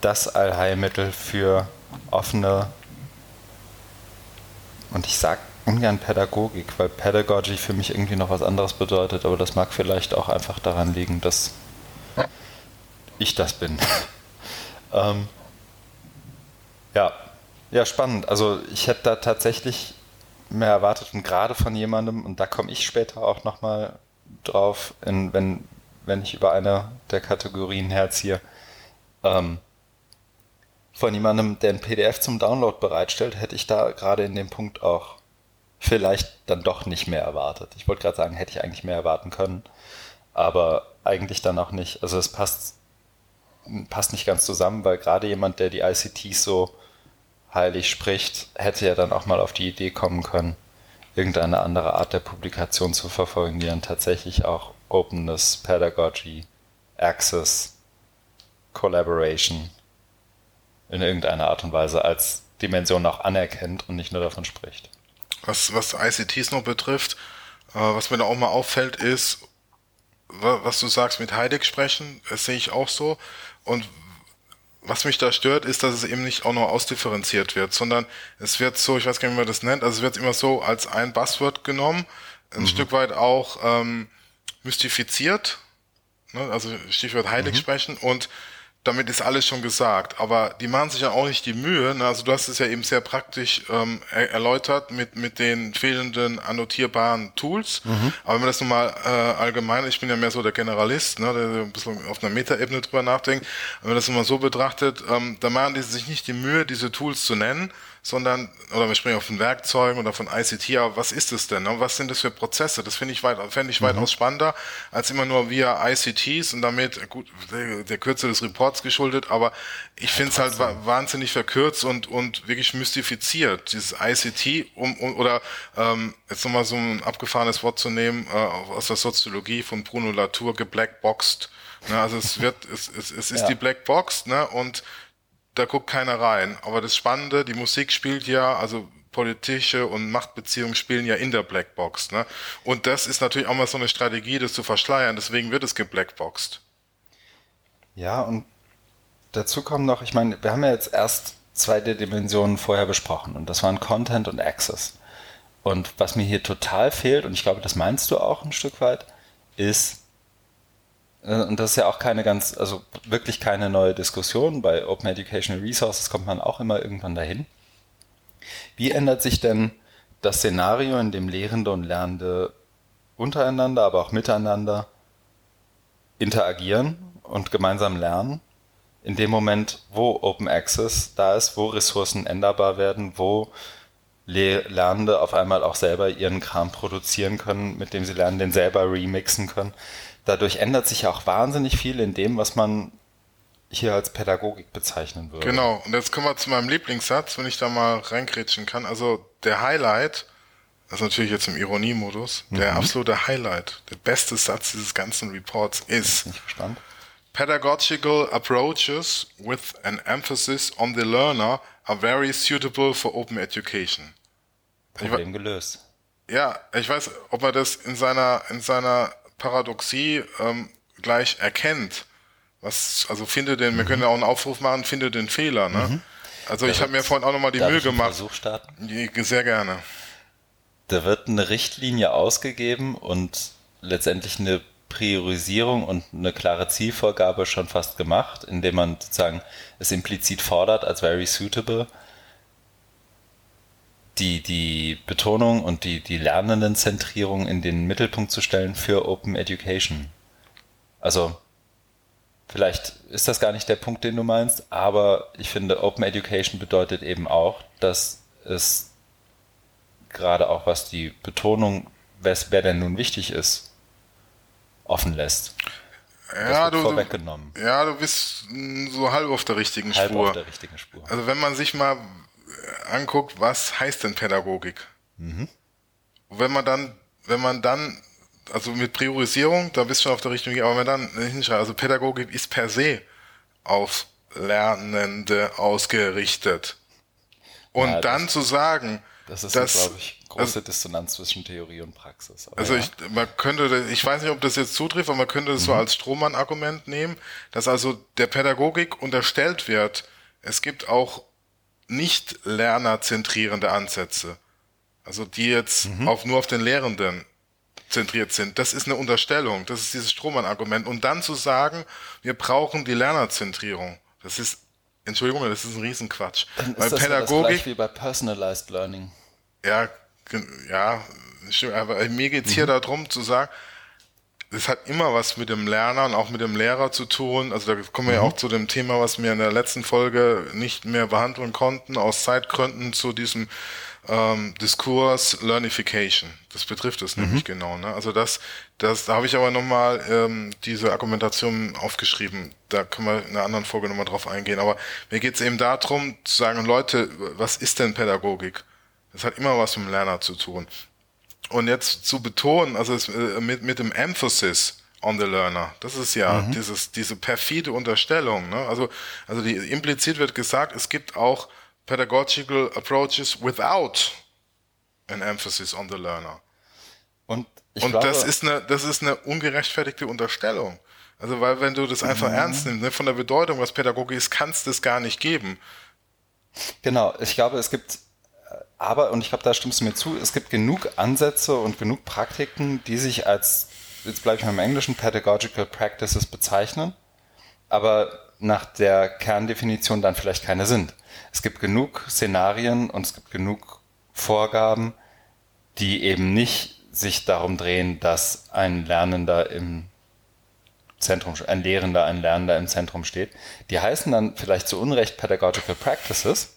A: das Allheilmittel für offene und ich sage ungern Pädagogik, weil Pedagogy für mich irgendwie noch was anderes bedeutet, aber das mag vielleicht auch einfach daran liegen, dass ich das bin. ähm, ja, ja, spannend. Also ich hätte da tatsächlich mehr erwartet und gerade von jemandem, und da komme ich später auch nochmal drauf, in, wenn, wenn ich über eine der Kategorien herziehe, ähm, von jemandem, der ein PDF zum Download bereitstellt, hätte ich da gerade in dem Punkt auch vielleicht dann doch nicht mehr erwartet. Ich wollte gerade sagen, hätte ich eigentlich mehr erwarten können, aber eigentlich dann auch nicht. Also es passt, passt nicht ganz zusammen, weil gerade jemand, der die ICTs so heilig spricht, hätte ja dann auch mal auf die Idee kommen können, irgendeine andere Art der Publikation zu verfolgen, die dann tatsächlich auch Openness, Pedagogy, Access, Collaboration in irgendeiner Art und Weise als Dimension auch anerkennt und nicht nur davon spricht.
B: Was, was ICTs noch betrifft, äh, was mir da auch mal auffällt, ist, was du sagst mit Heidegg sprechen, das sehe ich auch so. Und was mich da stört, ist, dass es eben nicht auch nur ausdifferenziert wird, sondern es wird so, ich weiß gar nicht, wie man das nennt, also es wird immer so als ein Buzzword genommen, ein mhm. Stück weit auch ähm, mystifiziert, ne? also Stichwort Heiligsprechen mhm. und damit ist alles schon gesagt. Aber die machen sich ja auch nicht die Mühe. Ne? Also du hast es ja eben sehr praktisch ähm, er erläutert mit, mit den fehlenden annotierbaren Tools. Mhm. Aber wenn man das nun mal äh, allgemein, ich bin ja mehr so der Generalist, ne, der ein bisschen auf einer Metaebene drüber nachdenkt, wenn man das nun mal so betrachtet, ähm, da machen die sich nicht die Mühe, diese Tools zu nennen, sondern, oder wir sprechen auch von Werkzeugen oder von ICT, aber was ist es denn? Ne? Was sind das für Prozesse? Das finde ich, weit, fände ich mhm. weitaus spannender, als immer nur via ICTs und damit, gut, der, der Kürze des Reports geschuldet, aber ich finde es halt wahnsinnig verkürzt und, und wirklich mystifiziert, dieses ICT, um, um oder ähm, jetzt nochmal so ein abgefahrenes Wort zu nehmen, äh, aus der Soziologie von Bruno Latour, geblackboxed. Ne? Also es wird, es, es, es ist ja. die Blackbox, ne? Und da guckt keiner rein. Aber das Spannende, die Musik spielt ja, also politische und Machtbeziehungen spielen ja in der Blackbox. Ne? Und das ist natürlich auch mal so eine Strategie, das zu verschleiern. Deswegen wird es geblackboxed.
A: Ja, und dazu kommen noch, ich meine, wir haben ja jetzt erst zwei Dimensionen vorher besprochen und das waren Content und Access. Und was mir hier total fehlt, und ich glaube, das meinst du auch ein Stück weit, ist und das ist ja auch keine ganz, also wirklich keine neue Diskussion. Bei Open Educational Resources kommt man auch immer irgendwann dahin. Wie ändert sich denn das Szenario, in dem Lehrende und Lernende untereinander, aber auch miteinander interagieren und gemeinsam lernen? In dem Moment, wo Open Access da ist, wo Ressourcen änderbar werden, wo Lernende auf einmal auch selber ihren Kram produzieren können, mit dem sie lernen, den selber remixen können dadurch ändert sich ja auch wahnsinnig viel in dem, was man hier als Pädagogik bezeichnen würde.
B: Genau, und jetzt kommen wir zu meinem Lieblingssatz, wenn ich da mal reingrätschen kann. Also der Highlight, das ist natürlich jetzt im Ironiemodus, mhm. der absolute Highlight, der beste Satz dieses ganzen Reports ist,
A: ich gespannt.
B: Pedagogical approaches with an emphasis on the learner are very suitable for open education.
A: Problem gelöst.
B: Ja, ich weiß, ob er das in seiner, in seiner Paradoxie ähm, gleich erkennt. Was, also finde den, mhm. wir können ja auch einen Aufruf machen, finde den Fehler. Ne? Mhm. Also da ich habe mir vorhin auch nochmal die Mühe gemacht.
A: Versuch starten?
B: Sehr gerne.
A: Da wird eine Richtlinie ausgegeben und letztendlich eine Priorisierung und eine klare Zielvorgabe schon fast gemacht, indem man sozusagen es implizit fordert als very suitable die, die Betonung und die, die Lernendenzentrierung in den Mittelpunkt zu stellen für Open Education. Also, vielleicht ist das gar nicht der Punkt, den du meinst, aber ich finde, Open Education bedeutet eben auch, dass es gerade auch was die Betonung, wer, wer denn nun wichtig ist, offen lässt.
B: Ja du, vorweggenommen. ja, du bist so halb auf der richtigen halb Spur. Auf
A: der richtigen Spur.
B: Also wenn man sich mal anguckt, was heißt denn Pädagogik? Mhm. Wenn man dann, wenn man dann, also mit Priorisierung, da bist du schon auf der Richtung, aber wenn man dann hinschreibt, also Pädagogik ist per se auf Lernende ausgerichtet. Und ja, dann zu sagen,
A: das ist, glaube ich, große also, Dissonanz zwischen Theorie und Praxis.
B: Aber also ja. ich, man könnte, ich weiß nicht, ob das jetzt zutrifft, aber man könnte das mhm. so als Strohmann-Argument nehmen, dass also der Pädagogik unterstellt wird, es gibt auch nicht lernerzentrierende Ansätze, also die jetzt mhm. auf, nur auf den Lehrenden zentriert sind, das ist eine Unterstellung, das ist dieses Strohmann-Argument. Und dann zu sagen, wir brauchen die Lernerzentrierung, das ist, Entschuldigung, das ist ein Riesenquatsch.
A: Dann Weil ist das Pädagogik, das wie bei Personalized Learning.
B: Ja, ja, aber mir geht's mhm. hier darum zu sagen, es hat immer was mit dem Lerner und auch mit dem Lehrer zu tun. Also da kommen wir mhm. ja auch zu dem Thema, was wir in der letzten Folge nicht mehr behandeln konnten, aus Zeitgründen zu diesem ähm, Diskurs Learnification. Das betrifft es mhm. nämlich genau. Ne? Also das, das, da habe ich aber nochmal ähm, diese Argumentation aufgeschrieben. Da können wir in einer anderen Folge nochmal drauf eingehen. Aber mir geht es eben darum, zu sagen, Leute, was ist denn Pädagogik? Das hat immer was mit dem Lerner zu tun. Und jetzt zu betonen, also es, äh, mit, mit dem Emphasis on the learner, das ist ja mhm. dieses, diese perfide Unterstellung. Ne? Also, also die, implizit wird gesagt, es gibt auch pedagogical approaches without an emphasis on the learner. Und, Und glaube, das ist eine, das ist eine ungerechtfertigte Unterstellung. Also, weil wenn du das einfach mhm. ernst nimmst, ne, von der Bedeutung, was Pädagogik ist, kannst du es gar nicht geben.
A: Genau, ich glaube, es gibt, aber, und ich glaube, da stimmst du mir zu, es gibt genug Ansätze und genug Praktiken, die sich als, jetzt bleibe ich mal im Englischen, Pedagogical Practices bezeichnen, aber nach der Kerndefinition dann vielleicht keine sind. Es gibt genug Szenarien und es gibt genug Vorgaben, die eben nicht sich darum drehen, dass ein Lernender im Zentrum, ein Lehrender, ein Lernender im Zentrum steht. Die heißen dann vielleicht zu Unrecht Pedagogical Practices,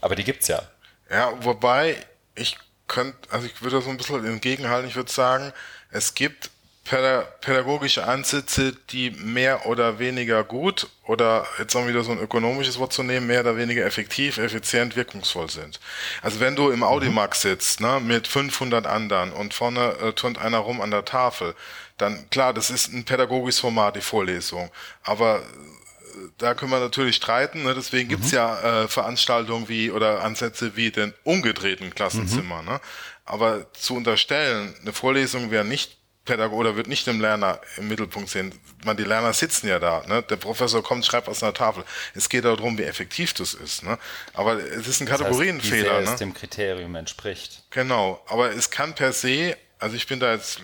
A: aber die gibt's ja.
B: Ja, wobei ich könnte, also ich würde so ein bisschen entgegenhalten, ich würde sagen, es gibt pädagogische Ansätze, die mehr oder weniger gut oder jetzt auch wieder so ein ökonomisches Wort zu nehmen, mehr oder weniger effektiv, effizient, wirkungsvoll sind. Also wenn du im Audimax sitzt, ne, mit 500 anderen und vorne äh, turnt einer rum an der Tafel, dann klar, das ist ein pädagogisches Format, die Vorlesung, aber da können wir natürlich streiten, ne? deswegen mhm. gibt's ja äh, Veranstaltungen wie oder Ansätze wie den umgedrehten Klassenzimmer. Mhm. Ne? Aber zu unterstellen, eine Vorlesung wäre nicht Pädagoge oder wird nicht dem Lerner im Mittelpunkt sehen. Man, die Lerner sitzen ja da. Ne? Der Professor kommt, schreibt aus einer Tafel. Es geht darum, wie effektiv das ist. Ne? Aber es ist ein Kategorienfehler. Das heißt, wie
A: sehr ne? es dem Kriterium entspricht.
B: Genau. Aber es kann per se, also ich bin da jetzt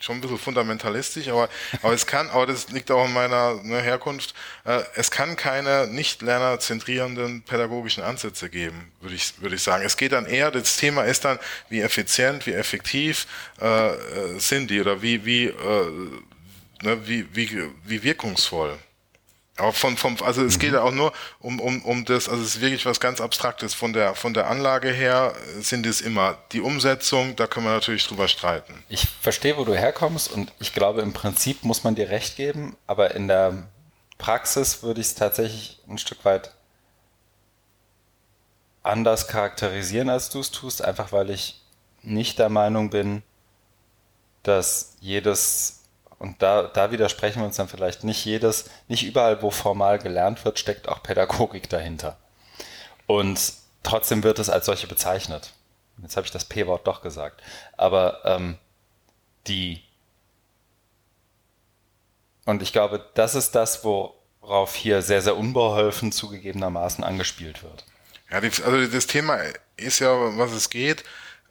B: schon ein bisschen fundamentalistisch, aber, aber es kann, aber das liegt auch in meiner ne, Herkunft, äh, es kann keine nicht lernerzentrierenden pädagogischen Ansätze geben, würde ich, würde ich sagen. Es geht dann eher, das Thema ist dann, wie effizient, wie effektiv äh, äh sind die oder wie, wie, äh, ne, wie, wie, wie wirkungsvoll. Aber von, vom, also es mhm. geht ja auch nur um, um, um das, also es ist wirklich was ganz Abstraktes. Von der, von der Anlage her sind es immer. Die Umsetzung, da können wir natürlich drüber streiten.
A: Ich verstehe, wo du herkommst und ich glaube, im Prinzip muss man dir recht geben, aber in der Praxis würde ich es tatsächlich ein Stück weit anders charakterisieren, als du es tust, einfach weil ich nicht der Meinung bin, dass jedes und da, da widersprechen wir uns dann vielleicht nicht jedes, nicht überall, wo formal gelernt wird, steckt auch Pädagogik dahinter. Und trotzdem wird es als solche bezeichnet. Jetzt habe ich das P-Wort doch gesagt. Aber ähm, die und ich glaube, das ist das, worauf hier sehr, sehr unbeholfen zugegebenermaßen angespielt wird.
B: Ja, also das Thema ist ja, was es geht,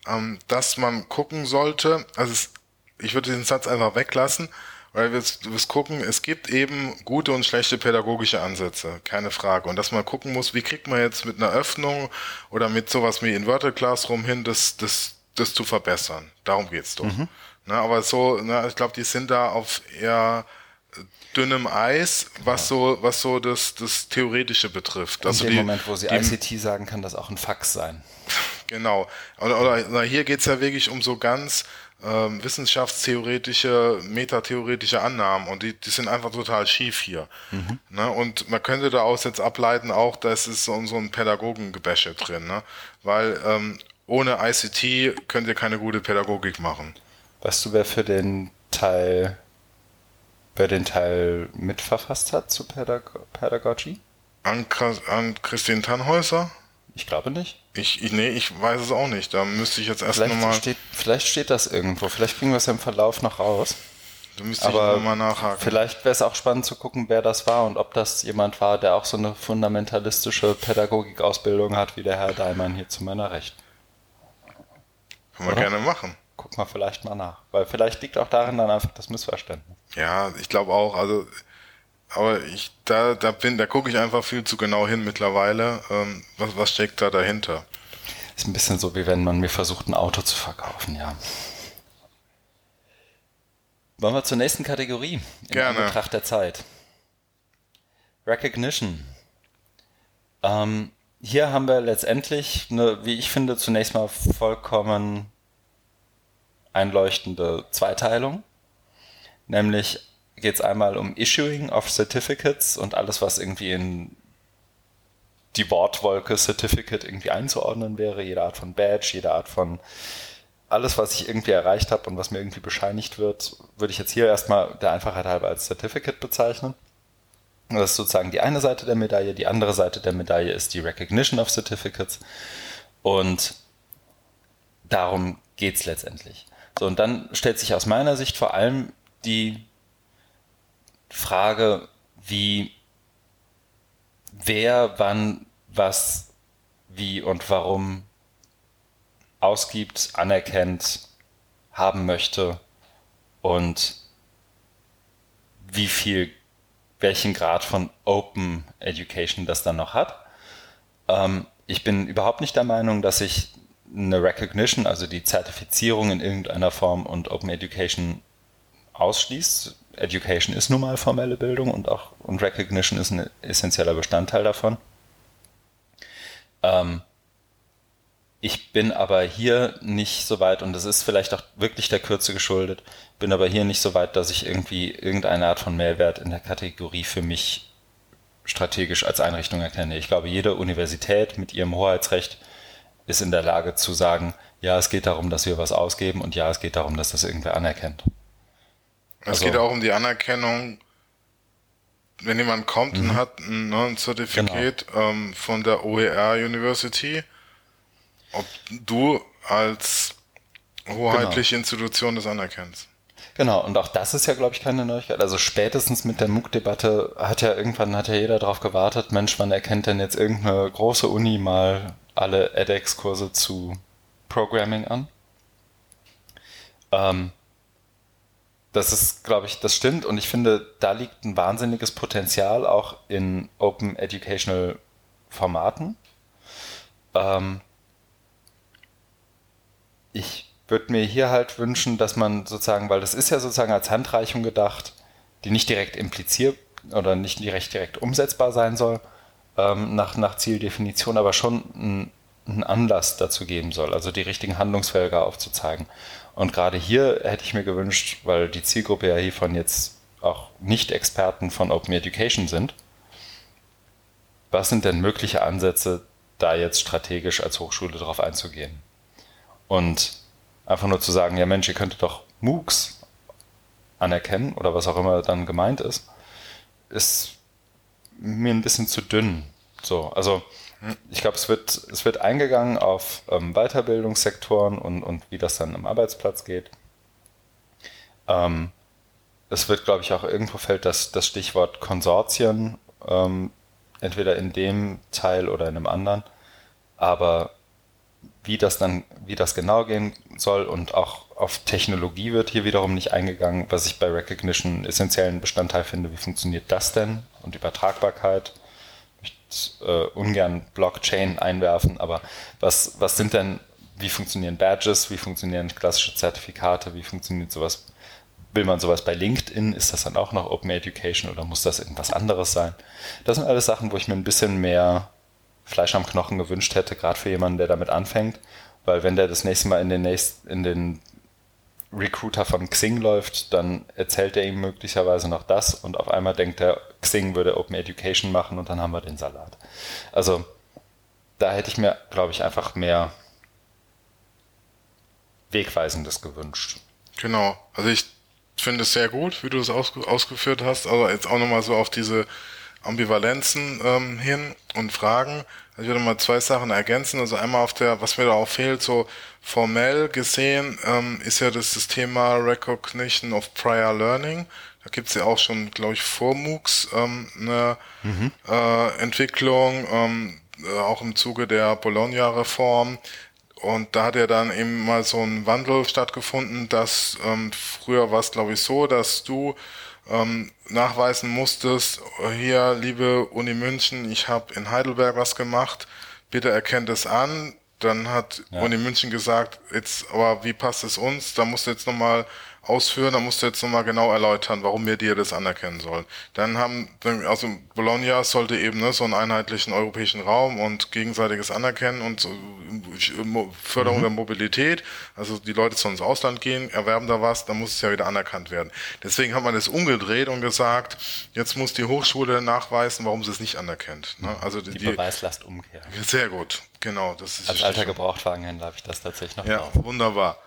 B: ähm, dass man gucken sollte, also es, ich würde den Satz einfach weglassen, weil wir wirst gucken, es gibt eben gute und schlechte pädagogische Ansätze, keine Frage. Und dass man gucken muss, wie kriegt man jetzt mit einer Öffnung oder mit sowas wie Inverted Classroom hin, das, das, das zu verbessern. Darum geht's doch. Mhm. Na, aber so, na, ich glaube, die sind da auf eher dünnem Eis, was so, was so das, das Theoretische betrifft.
A: In also dem die, Moment, wo sie die, ICT sagen, kann das auch ein Fax sein.
B: Genau. Oder, oder hier geht's ja wirklich um so ganz ähm, wissenschaftstheoretische, metatheoretische Annahmen und die, die sind einfach total schief hier. Mhm. Ne? Und man könnte daraus jetzt ableiten, auch da ist so, so ein Pädagogengebäsche drin, ne? weil ähm, ohne ICT könnt ihr keine gute Pädagogik machen.
A: Weißt du, wer für den Teil, wer den Teil mitverfasst hat zu Pädag Pädagogie?
B: An, an Christine Tannhäuser?
A: Ich glaube nicht.
B: Ich, ich, nee, ich weiß es auch nicht. Da müsste ich jetzt erst nochmal.
A: Vielleicht steht das irgendwo. Vielleicht kriegen wir es im Verlauf noch raus.
B: Da müsste Aber ich nochmal nachhaken.
A: Vielleicht wäre es auch spannend zu gucken, wer das war und ob das jemand war, der auch so eine fundamentalistische Pädagogikausbildung hat, wie der Herr Daimann hier zu meiner Recht.
B: Können wir Oder? gerne machen.
A: Guck mal vielleicht mal nach. Weil vielleicht liegt auch darin dann einfach das Missverständnis.
B: Ja, ich glaube auch. Also aber ich, da, da bin, da gucke ich einfach viel zu genau hin mittlerweile. Ähm, was, was steckt da dahinter?
A: Ist ein bisschen so, wie wenn man mir versucht, ein Auto zu verkaufen, ja. Wollen wir zur nächsten Kategorie?
B: In Gerne.
A: Betracht der Zeit. Recognition. Ähm, hier haben wir letztendlich eine, wie ich finde, zunächst mal vollkommen einleuchtende Zweiteilung. Nämlich geht es einmal um Issuing of Certificates und alles, was irgendwie in die Wortwolke Certificate irgendwie einzuordnen wäre, jede Art von Badge, jede Art von alles, was ich irgendwie erreicht habe und was mir irgendwie bescheinigt wird, würde ich jetzt hier erstmal der Einfachheit halber als Certificate bezeichnen. Das ist sozusagen die eine Seite der Medaille. Die andere Seite der Medaille ist die Recognition of Certificates. Und darum geht es letztendlich. So, und dann stellt sich aus meiner Sicht vor allem die Frage, wie wer wann was wie und warum ausgibt, anerkennt, haben möchte und wie viel, welchen Grad von Open Education das dann noch hat. Ähm, ich bin überhaupt nicht der Meinung, dass ich eine Recognition, also die Zertifizierung in irgendeiner Form und Open Education ausschließt. Education ist nun mal formelle Bildung und auch und Recognition ist ein essentieller Bestandteil davon. Ähm, ich bin aber hier nicht so weit, und das ist vielleicht auch wirklich der Kürze geschuldet, bin aber hier nicht so weit, dass ich irgendwie irgendeine Art von Mehrwert in der Kategorie für mich strategisch als Einrichtung erkenne. Ich glaube, jede Universität mit ihrem Hoheitsrecht ist in der Lage zu sagen, ja, es geht darum, dass wir was ausgeben und ja, es geht darum, dass das irgendwer anerkennt.
B: Es also, geht auch um die Anerkennung, wenn jemand kommt und mhm. hat ein, ne, ein Zertifikat genau. ähm, von der OER University, ob du als hoheitliche genau. Institution das anerkennst.
A: Genau, und auch das ist ja, glaube ich, keine Neuigkeit. Also spätestens mit der MOOC-Debatte hat ja irgendwann hat ja jeder darauf gewartet, Mensch, wann erkennt denn jetzt irgendeine große Uni mal alle edX-Kurse zu Programming an? Ähm, das ist, glaube ich, das stimmt und ich finde, da liegt ein wahnsinniges Potenzial auch in Open Educational Formaten. Ähm, ich würde mir hier halt wünschen, dass man sozusagen, weil das ist ja sozusagen als Handreichung gedacht, die nicht direkt impliziert oder nicht direkt direkt umsetzbar sein soll, ähm, nach, nach Zieldefinition, aber schon einen Anlass dazu geben soll, also die richtigen Handlungsfelder aufzuzeigen. Und gerade hier hätte ich mir gewünscht, weil die Zielgruppe ja hiervon jetzt auch Nicht-Experten von Open Education sind, was sind denn mögliche Ansätze, da jetzt strategisch als Hochschule darauf einzugehen? Und einfach nur zu sagen, ja Mensch, ihr könntet doch MOOCs anerkennen oder was auch immer dann gemeint ist, ist mir ein bisschen zu dünn. So, also ich glaube, es wird, es wird eingegangen auf ähm, Weiterbildungssektoren und, und wie das dann am Arbeitsplatz geht. Ähm, es wird, glaube ich, auch irgendwo fällt das, das Stichwort Konsortien, ähm, entweder in dem Teil oder in einem anderen. Aber wie das dann, wie das genau gehen soll und auch auf Technologie wird hier wiederum nicht eingegangen, was ich bei Recognition essentiellen Bestandteil finde. Wie funktioniert das denn? Und Übertragbarkeit. Äh, ungern Blockchain einwerfen, aber was, was sind denn, wie funktionieren Badges, wie funktionieren klassische Zertifikate, wie funktioniert sowas? Will man sowas bei LinkedIn? Ist das dann auch noch Open Education oder muss das irgendwas anderes sein? Das sind alles Sachen, wo ich mir ein bisschen mehr Fleisch am Knochen gewünscht hätte, gerade für jemanden, der damit anfängt. Weil wenn der das nächste Mal in den, nächst, in den Recruiter von Xing läuft, dann erzählt er ihm möglicherweise noch das und auf einmal denkt er, Xing würde Open Education machen und dann haben wir den Salat. Also da hätte ich mir, glaube ich, einfach mehr Wegweisendes gewünscht.
B: Genau. Also ich finde es sehr gut, wie du es ausgeführt hast. Also jetzt auch nochmal so auf diese Ambivalenzen ähm, hin und Fragen. Also ich würde mal zwei Sachen ergänzen. Also einmal auf der, was mir da auch fehlt, so formell gesehen, ähm, ist ja das, das Thema Recognition of Prior Learning. Da gibt's ja auch schon, glaube ich, vor MOOCs ähm, eine mhm. äh, Entwicklung, ähm, äh, auch im Zuge der Bologna-Reform. Und da hat ja dann eben mal so ein Wandel stattgefunden, dass ähm, früher war es, glaube ich, so, dass du ähm, nachweisen musstest, hier, liebe Uni München, ich habe in Heidelberg was gemacht, bitte erkennt es an. Dann hat ja. Uni München gesagt, jetzt, aber wie passt es uns? Da musst du jetzt nochmal ausführen, da musst du jetzt nochmal genau erläutern, warum wir dir das anerkennen sollen. Dann haben, also Bologna sollte eben ne, so einen einheitlichen europäischen Raum und gegenseitiges Anerkennen und Förderung mhm. der Mobilität, also die Leute sollen ins Ausland gehen, erwerben da was, dann muss es ja wieder anerkannt werden. Deswegen hat man das umgedreht und gesagt, jetzt muss die Hochschule nachweisen, warum sie es nicht anerkennt. Ne? Also
A: die, die Beweislast umkehren.
B: Sehr gut, genau.
A: Das ist Als alter Gebrauchtwagenhändler habe ich das tatsächlich noch
B: Ja, drauf. wunderbar.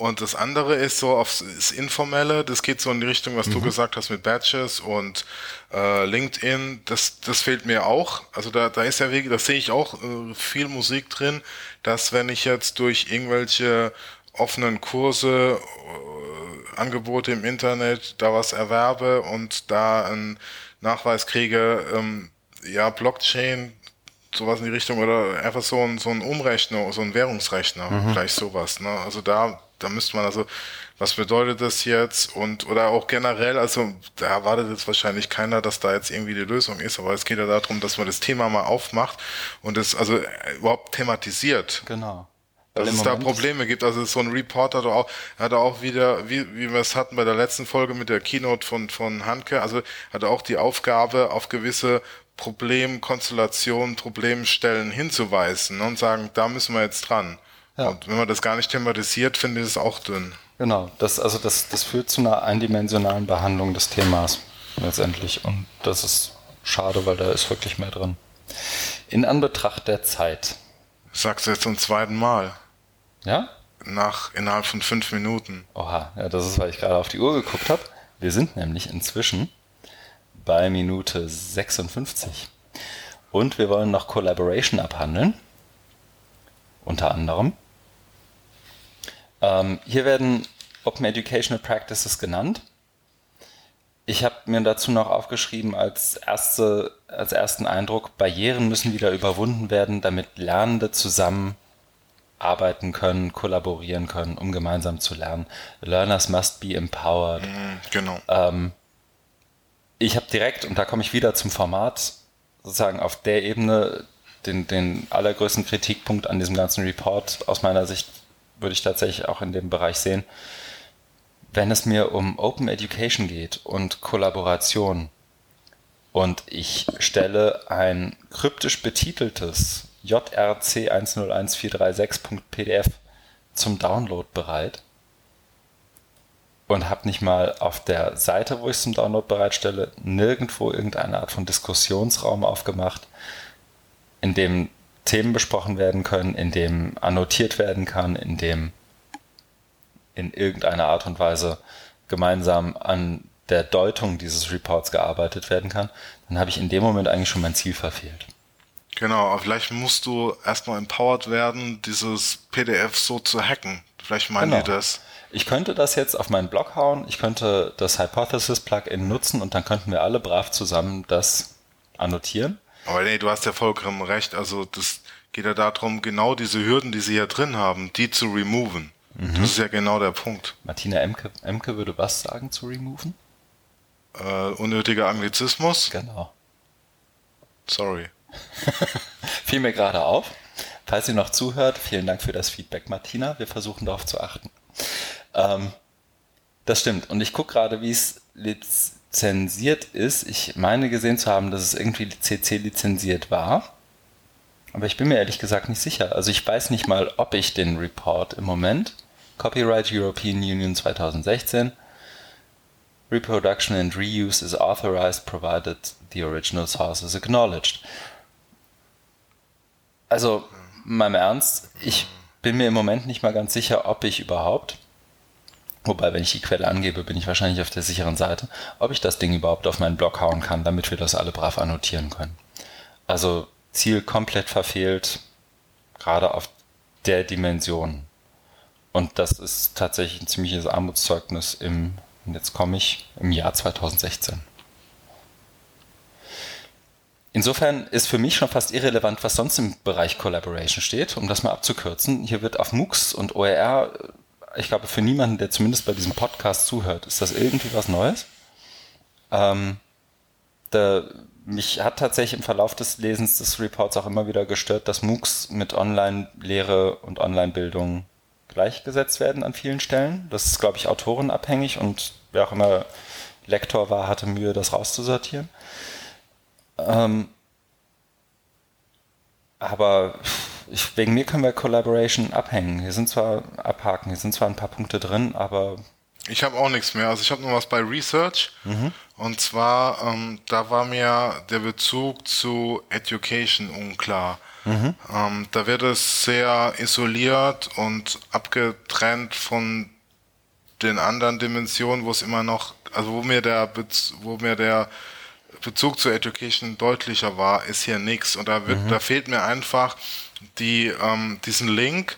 B: Und das andere ist so aufs ist informelle, das geht so in die Richtung, was mhm. du gesagt hast mit Badges und äh, LinkedIn, das, das fehlt mir auch. Also da, da ist ja wirklich, das sehe ich auch äh, viel Musik drin, dass wenn ich jetzt durch irgendwelche offenen Kurse, äh, Angebote im Internet, da was erwerbe und da einen Nachweis kriege, ähm, ja, Blockchain, sowas in die Richtung oder einfach so ein, so ein Umrechner, so ein Währungsrechner, mhm. vielleicht sowas. Ne? Also da, da müsste man also, was bedeutet das jetzt und oder auch generell, also da erwartet jetzt wahrscheinlich keiner, dass da jetzt irgendwie die Lösung ist, aber es geht ja darum, dass man das Thema mal aufmacht und es also äh, überhaupt thematisiert.
A: Genau.
B: Dass es da Probleme gibt. Also so ein Reporter hat auch, hat auch wieder, wie, wie wir es hatten bei der letzten Folge mit der Keynote von, von Hanke, also hat auch die Aufgabe, auf gewisse Problemkonstellationen, Problemstellen hinzuweisen ne, und sagen, da müssen wir jetzt dran. Ja. Und wenn man das gar nicht thematisiert, finde ich es auch dünn.
A: Genau, das, also das, das führt zu einer eindimensionalen Behandlung des Themas letztendlich. Und das ist schade, weil da ist wirklich mehr drin. In Anbetracht der Zeit.
B: sagst du jetzt zum zweiten Mal.
A: Ja?
B: Nach innerhalb von fünf Minuten.
A: Oha, ja, das ist, weil ich gerade auf die Uhr geguckt habe. Wir sind nämlich inzwischen bei Minute 56. Und wir wollen noch Collaboration abhandeln. Unter anderem. Ähm, hier werden Open Educational Practices genannt. Ich habe mir dazu noch aufgeschrieben als, erste, als ersten Eindruck, Barrieren müssen wieder überwunden werden, damit Lernende zusammen arbeiten können, kollaborieren können, um gemeinsam zu lernen. Learners must be empowered.
B: Mhm, genau.
A: Ähm, ich habe direkt, und da komme ich wieder zum Format, sozusagen auf der Ebene den, den allergrößten Kritikpunkt an diesem ganzen Report aus meiner Sicht würde ich tatsächlich auch in dem Bereich sehen. Wenn es mir um Open Education geht und Kollaboration und ich stelle ein kryptisch betiteltes JRC 101436.pdf zum Download bereit, und habe nicht mal auf der Seite, wo ich es zum Download bereitstelle, nirgendwo irgendeine Art von Diskussionsraum aufgemacht, in dem Themen besprochen werden können, in dem annotiert werden kann, in dem in irgendeiner Art und Weise gemeinsam an der Deutung dieses Reports gearbeitet werden kann, dann habe ich in dem Moment eigentlich schon mein Ziel verfehlt.
B: Genau, aber vielleicht musst du erstmal empowered werden, dieses PDF so zu hacken. Vielleicht meinen genau. die das.
A: Ich könnte das jetzt auf meinen Blog hauen, ich könnte das Hypothesis-Plugin nutzen und dann könnten wir alle brav zusammen das annotieren.
B: Aber nee, du hast ja vollkommen recht. Also das geht ja darum, genau diese Hürden, die sie hier drin haben, die zu removen. Mhm. Das ist ja genau der Punkt.
A: Martina Emke, Emke würde was sagen zu removen?
B: Äh, unnötiger Anglizismus?
A: Genau.
B: Sorry.
A: Fiel mir gerade auf. Falls ihr noch zuhört, vielen Dank für das Feedback, Martina. Wir versuchen darauf zu achten. Ähm, das stimmt. Und ich gucke gerade, wie es lizenziert ist. Ich meine gesehen zu haben, dass es irgendwie CC lizenziert war. Aber ich bin mir ehrlich gesagt nicht sicher. Also ich weiß nicht mal, ob ich den Report im Moment, Copyright European Union 2016, Reproduction and Reuse is authorized provided the original source is acknowledged. Also, im Ernst, ich bin mir im Moment nicht mal ganz sicher, ob ich überhaupt Wobei, wenn ich die Quelle angebe, bin ich wahrscheinlich auf der sicheren Seite, ob ich das Ding überhaupt auf meinen Blog hauen kann, damit wir das alle brav annotieren können. Also Ziel komplett verfehlt, gerade auf der Dimension. Und das ist tatsächlich ein ziemliches Armutszeugnis im, jetzt komme ich, im Jahr 2016. Insofern ist für mich schon fast irrelevant, was sonst im Bereich Collaboration steht, um das mal abzukürzen. Hier wird auf MOOCs und OER ich glaube, für niemanden, der zumindest bei diesem Podcast zuhört, ist das irgendwie was Neues. Ähm, da, mich hat tatsächlich im Verlauf des Lesens des Reports auch immer wieder gestört, dass MOOCs mit Online-Lehre und Online-Bildung gleichgesetzt werden an vielen Stellen. Das ist, glaube ich, autorenabhängig und wer auch immer Lektor war, hatte Mühe, das rauszusortieren. Ähm, aber ich, wegen mir können wir Collaboration abhängen. Hier sind zwar abhaken, hier sind zwar ein paar Punkte drin, aber.
B: Ich habe auch nichts mehr. Also ich habe noch was bei Research. Mhm. Und zwar, ähm, da war mir der Bezug zu Education unklar. Mhm. Ähm, da wird es sehr isoliert und abgetrennt von den anderen Dimensionen, wo es immer noch, also wo mir der, Bez wo mir der Bezug zur Education deutlicher war, ist hier nichts. Und da, wird, mhm. da fehlt mir einfach die, ähm, diesen Link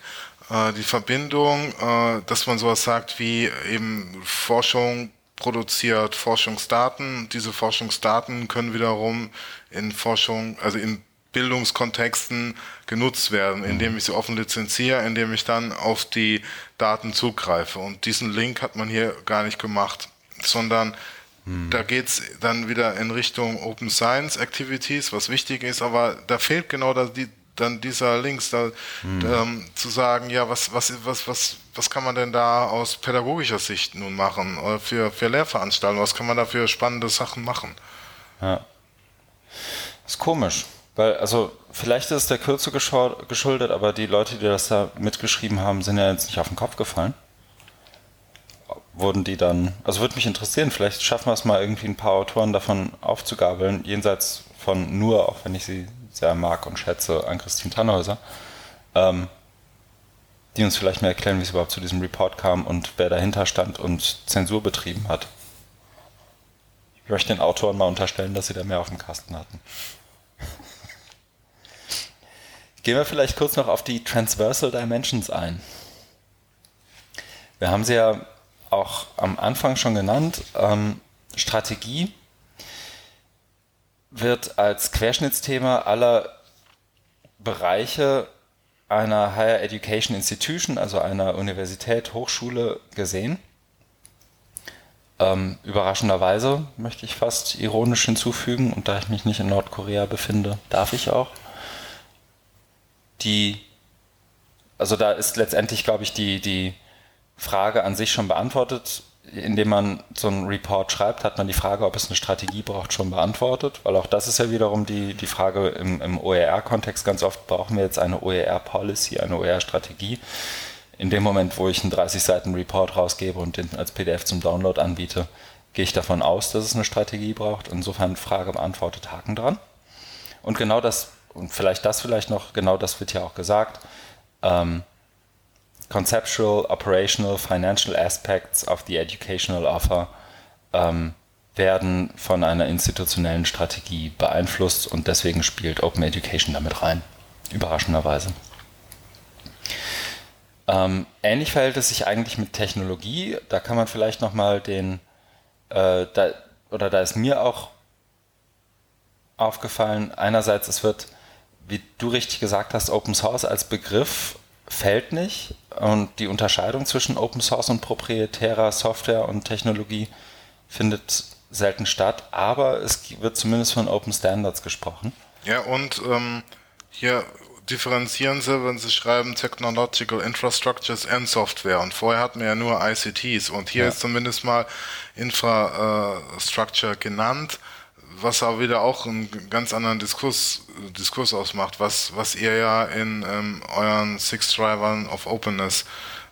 B: äh, die Verbindung, äh, dass man sowas sagt wie eben Forschung produziert Forschungsdaten. Diese Forschungsdaten können wiederum in Forschung, also in Bildungskontexten genutzt werden, indem ich sie offen lizenziere, indem ich dann auf die Daten zugreife. Und diesen Link hat man hier gar nicht gemacht, sondern hm. da geht's dann wieder in Richtung Open Science Activities, was wichtig ist, aber da fehlt genau das, die, dann dieser Links, da, hm. ähm, zu sagen, ja, was, was, was, was, was kann man denn da aus pädagogischer Sicht nun machen oder für, für Lehrveranstaltungen, was kann man da für spannende Sachen machen?
A: Ja. Das ist komisch. Weil, also, vielleicht ist es der Kürze geschuldet, aber die Leute, die das da mitgeschrieben haben, sind ja jetzt nicht auf den Kopf gefallen. Wurden die dann, also würde mich interessieren, vielleicht schaffen wir es mal irgendwie ein paar Autoren davon aufzugabeln, jenseits von nur, auch wenn ich sie sehr mag und schätze, an Christine Tannhäuser, ähm, die uns vielleicht mehr erklären, wie es überhaupt zu diesem Report kam und wer dahinter stand und Zensur betrieben hat. Ich möchte den Autoren mal unterstellen, dass sie da mehr auf dem Kasten hatten. Gehen wir vielleicht kurz noch auf die Transversal Dimensions ein. Wir haben sie ja auch am Anfang schon genannt. Ähm, Strategie wird als Querschnittsthema aller Bereiche einer Higher Education Institution, also einer Universität, Hochschule gesehen. Ähm, überraschenderweise möchte ich fast ironisch hinzufügen, und da ich mich nicht in Nordkorea befinde, darf ich auch die, also da ist letztendlich, glaube ich, die, die Frage an sich schon beantwortet. Indem man so einen Report schreibt, hat man die Frage, ob es eine Strategie braucht, schon beantwortet, weil auch das ist ja wiederum die, die Frage im, im OER-Kontext. Ganz oft brauchen wir jetzt eine OER-Policy, eine OER-Strategie. In dem Moment, wo ich einen 30 Seiten Report rausgebe und den als PDF zum Download anbiete, gehe ich davon aus, dass es eine Strategie braucht. Insofern Frage beantwortet, Haken dran. Und genau das und vielleicht das vielleicht noch, genau das wird ja auch gesagt, ähm, conceptual, operational, financial aspects of the educational offer ähm, werden von einer institutionellen Strategie beeinflusst und deswegen spielt Open Education damit rein. Überraschenderweise. Ähm, ähnlich verhält es sich eigentlich mit Technologie. Da kann man vielleicht nochmal den, äh, da, oder da ist mir auch aufgefallen, einerseits, es wird wie du richtig gesagt hast, Open Source als Begriff fällt nicht und die Unterscheidung zwischen Open Source und proprietärer Software und Technologie findet selten statt, aber es wird zumindest von Open Standards gesprochen.
B: Ja, und ähm, hier differenzieren sie, wenn sie schreiben Technological Infrastructures and Software. Und vorher hatten wir ja nur ICTs und hier ja. ist zumindest mal Infrastructure genannt was aber wieder auch einen ganz anderen Diskurs, Diskurs ausmacht, was, was ihr ja in ähm, euren Six Drivern of Openness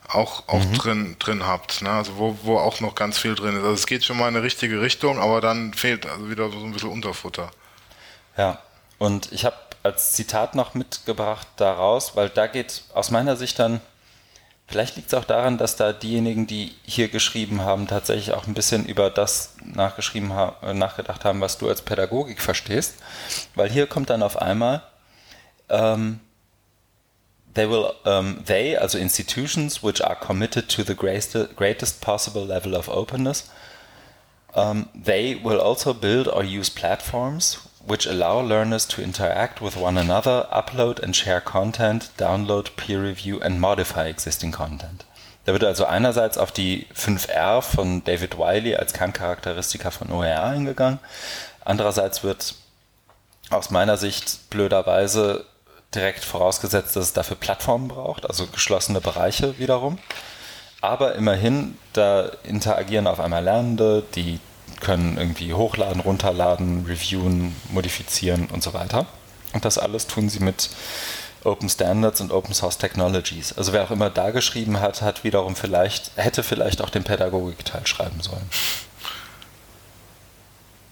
B: auch, auch mhm. drin, drin habt, ne? also wo, wo auch noch ganz viel drin ist. Also es geht schon mal in eine richtige Richtung, aber dann fehlt also wieder so ein bisschen Unterfutter.
A: Ja, und ich habe als Zitat noch mitgebracht daraus, weil da geht aus meiner Sicht dann Vielleicht liegt es auch daran, dass da diejenigen, die hier geschrieben haben, tatsächlich auch ein bisschen über das nachgeschrieben ha nachgedacht haben, was du als Pädagogik verstehst. Weil hier kommt dann auf einmal, ähm, they will, um, they, also institutions which are committed to the greatest, greatest possible level of openness, um, they will also build or use platforms which allow learners to interact with one another, upload and share content, download, peer review and modify existing content. Da wird also einerseits auf die 5R von David Wiley als Kerncharakteristika von OER eingegangen. Andererseits wird aus meiner Sicht blöderweise direkt vorausgesetzt, dass es dafür Plattformen braucht, also geschlossene Bereiche wiederum. Aber immerhin, da interagieren auf einmal Lernende, die können irgendwie hochladen, runterladen, reviewen, modifizieren und so weiter. Und das alles tun sie mit Open Standards und Open Source Technologies. Also wer auch immer da geschrieben hat, hat wiederum vielleicht, hätte vielleicht auch den Pädagogikteil schreiben sollen.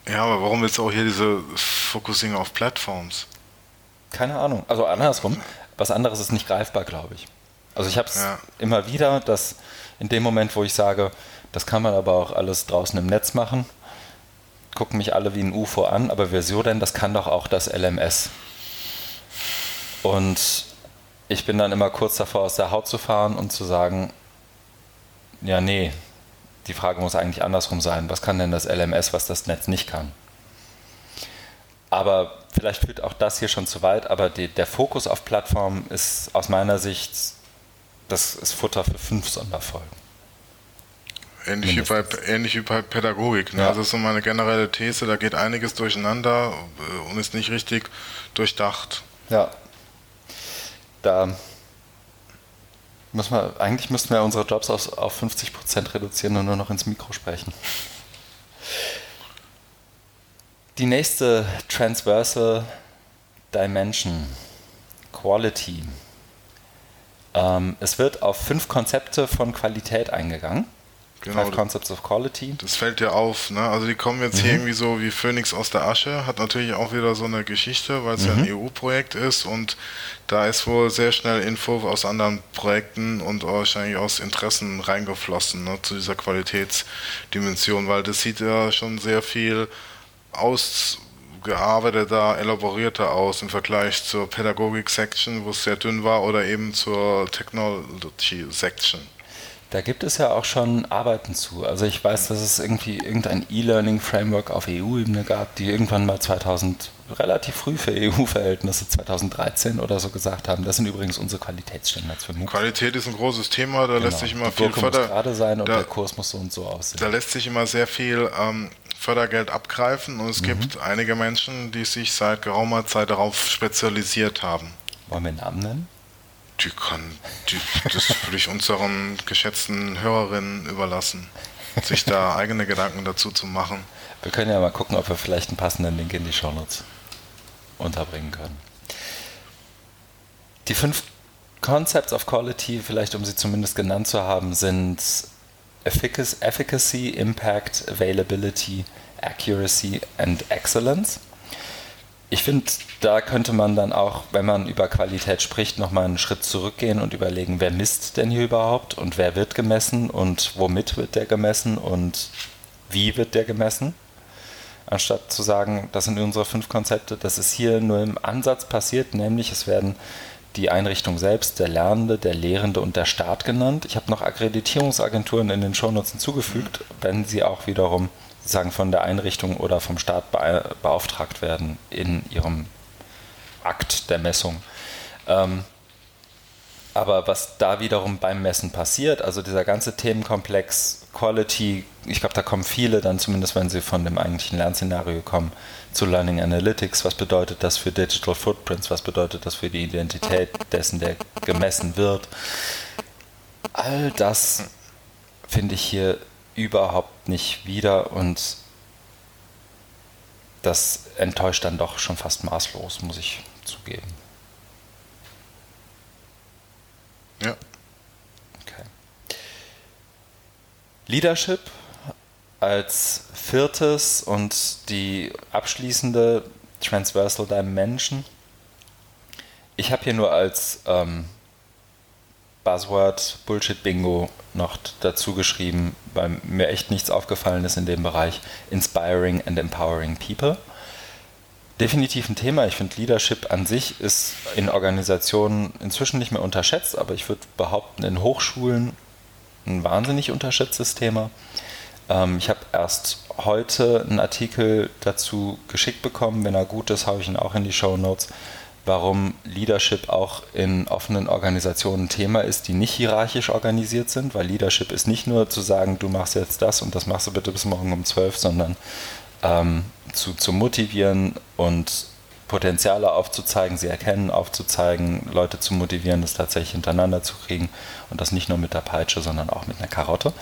B: Ja, aber warum jetzt auch hier diese Focusing auf Plattforms?
A: Keine Ahnung. Also andersrum, was anderes ist nicht greifbar, glaube ich. Also ich habe es ja. immer wieder, dass in dem Moment, wo ich sage, das kann man aber auch alles draußen im Netz machen, gucken mich alle wie ein UFO an, aber Versionen, das kann doch auch das LMS. Und ich bin dann immer kurz davor, aus der Haut zu fahren und zu sagen, ja, nee, die Frage muss eigentlich andersrum sein. Was kann denn das LMS, was das Netz nicht kann? Aber vielleicht führt auch das hier schon zu weit, aber die, der Fokus auf Plattformen ist aus meiner Sicht, das ist Futter für fünf Sonderfolgen.
B: Ähnlich wie, bei, ähnlich wie bei Pädagogik. Ne? Ja. Das ist so meine generelle These, da geht einiges durcheinander äh, und ist nicht richtig durchdacht.
A: Ja. Da müssen wir, eigentlich müssten wir unsere Jobs auf, auf 50% reduzieren und nur noch ins Mikro sprechen. Die nächste Transversal Dimension, Quality. Ähm, es wird auf fünf Konzepte von Qualität eingegangen.
B: Genau, Five Concepts of Quality. Das fällt ja auf, ne? Also die kommen jetzt mhm. hier irgendwie so wie Phoenix aus der Asche, hat natürlich auch wieder so eine Geschichte, weil es mhm. ja ein mhm. EU-Projekt ist und da ist wohl sehr schnell Info aus anderen Projekten und wahrscheinlich aus Interessen reingeflossen ne, zu dieser Qualitätsdimension, weil das sieht ja schon sehr viel ausgearbeiteter, elaborierter aus im Vergleich zur Pädagogik-Section, wo es sehr dünn war, oder eben zur Technology-Section.
A: Da gibt es ja auch schon Arbeiten zu. Also ich weiß, dass es irgendwie irgendein E-Learning-Framework auf EU-Ebene gab, die irgendwann mal 2000 relativ früh für EU-Verhältnisse 2013 oder so gesagt haben. Das sind übrigens unsere Qualitätsstandards für
B: MOOC. Qualität ist ein großes Thema, da genau. lässt sich immer die viel
A: Förder muss gerade sein und da, der Kurs muss so und so aussehen.
B: Da lässt sich immer sehr viel ähm, Fördergeld abgreifen und es mhm. gibt einige Menschen, die sich seit geraumer Zeit darauf spezialisiert haben.
A: Wollen wir Namen nennen?
B: Die kann, die, das würde ich unseren geschätzten Hörerinnen überlassen, sich da eigene Gedanken dazu zu machen.
A: Wir können ja mal gucken, ob wir vielleicht einen passenden Link in die Shownotes unterbringen können. Die fünf Concepts of Quality, vielleicht um sie zumindest genannt zu haben, sind Efficacy, Impact, Availability, Accuracy and Excellence ich finde, da könnte man dann auch, wenn man über Qualität spricht, nochmal einen Schritt zurückgehen und überlegen, wer misst denn hier überhaupt und wer wird gemessen und womit wird der gemessen und wie wird der gemessen. Anstatt zu sagen, das sind unsere fünf Konzepte, das ist hier nur im Ansatz passiert, nämlich es werden die Einrichtung selbst, der Lernende, der Lehrende und der Staat genannt. Ich habe noch Akkreditierungsagenturen in den Shownotes hinzugefügt, wenn sie auch wiederum sozusagen von der Einrichtung oder vom Staat beauftragt werden in ihrem Akt der Messung. Ähm, aber was da wiederum beim Messen passiert, also dieser ganze Themenkomplex Quality, ich glaube, da kommen viele dann zumindest, wenn sie von dem eigentlichen Lernszenario kommen, zu Learning Analytics. Was bedeutet das für Digital Footprints? Was bedeutet das für die Identität dessen, der gemessen wird? All das finde ich hier überhaupt nicht wieder und das enttäuscht dann doch schon fast maßlos, muss ich zugeben.
B: Ja.
A: Okay. Leadership als viertes und die abschließende Transversal Dimension. Ich habe hier nur als ähm, Buzzword Bullshit Bingo noch dazu geschrieben, weil mir echt nichts aufgefallen ist in dem Bereich Inspiring and Empowering People. Definitiv ein Thema. Ich finde, Leadership an sich ist in Organisationen inzwischen nicht mehr unterschätzt, aber ich würde behaupten, in Hochschulen ein wahnsinnig unterschätztes Thema. Ähm, ich habe erst heute einen Artikel dazu geschickt bekommen. Wenn er gut ist, haue ich ihn auch in die Show Notes warum Leadership auch in offenen Organisationen Thema ist, die nicht hierarchisch organisiert sind, weil Leadership ist nicht nur zu sagen, du machst jetzt das und das machst du bitte bis morgen um 12, sondern ähm, zu, zu motivieren und Potenziale aufzuzeigen, sie erkennen, aufzuzeigen, Leute zu motivieren, das tatsächlich hintereinander zu kriegen und das nicht nur mit der Peitsche, sondern auch mit einer Karotte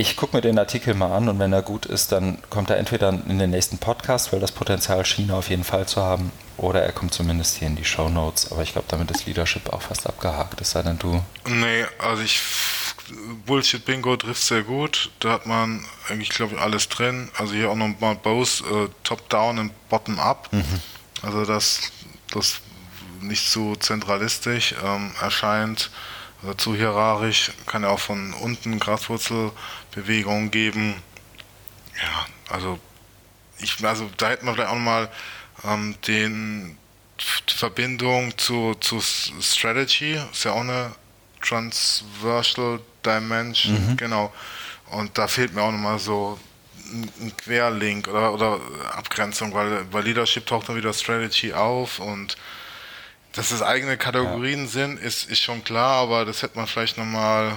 A: ich gucke mir den Artikel mal an und wenn er gut ist, dann kommt er entweder in den nächsten Podcast, weil das Potenzial schien auf jeden Fall zu haben, oder er kommt zumindest hier in die Show Notes. Aber ich glaube, damit ist Leadership auch fast abgehakt, es sei denn du.
B: Nee, also ich. Bullshit Bingo trifft sehr gut. Da hat man eigentlich, glaube ich, alles drin. Also hier auch nochmal Both äh, Top-Down und Bottom-Up. Mhm. Also das, das nicht zu zentralistisch ähm, erscheint also zu hierarchisch, kann ja auch von unten Graswurzelbewegungen geben. Ja, also ich, also da hätten wir vielleicht auch mal ähm, den Verbindung zu, zu Strategy, ist ja auch eine Transversal Dimension, mhm. genau. Und da fehlt mir auch nochmal so ein Querlink oder, oder Abgrenzung, weil bei Leadership taucht dann wieder Strategy auf und dass es eigene Kategorien ja. sind, ist, ist schon klar, aber das hätte man vielleicht nochmal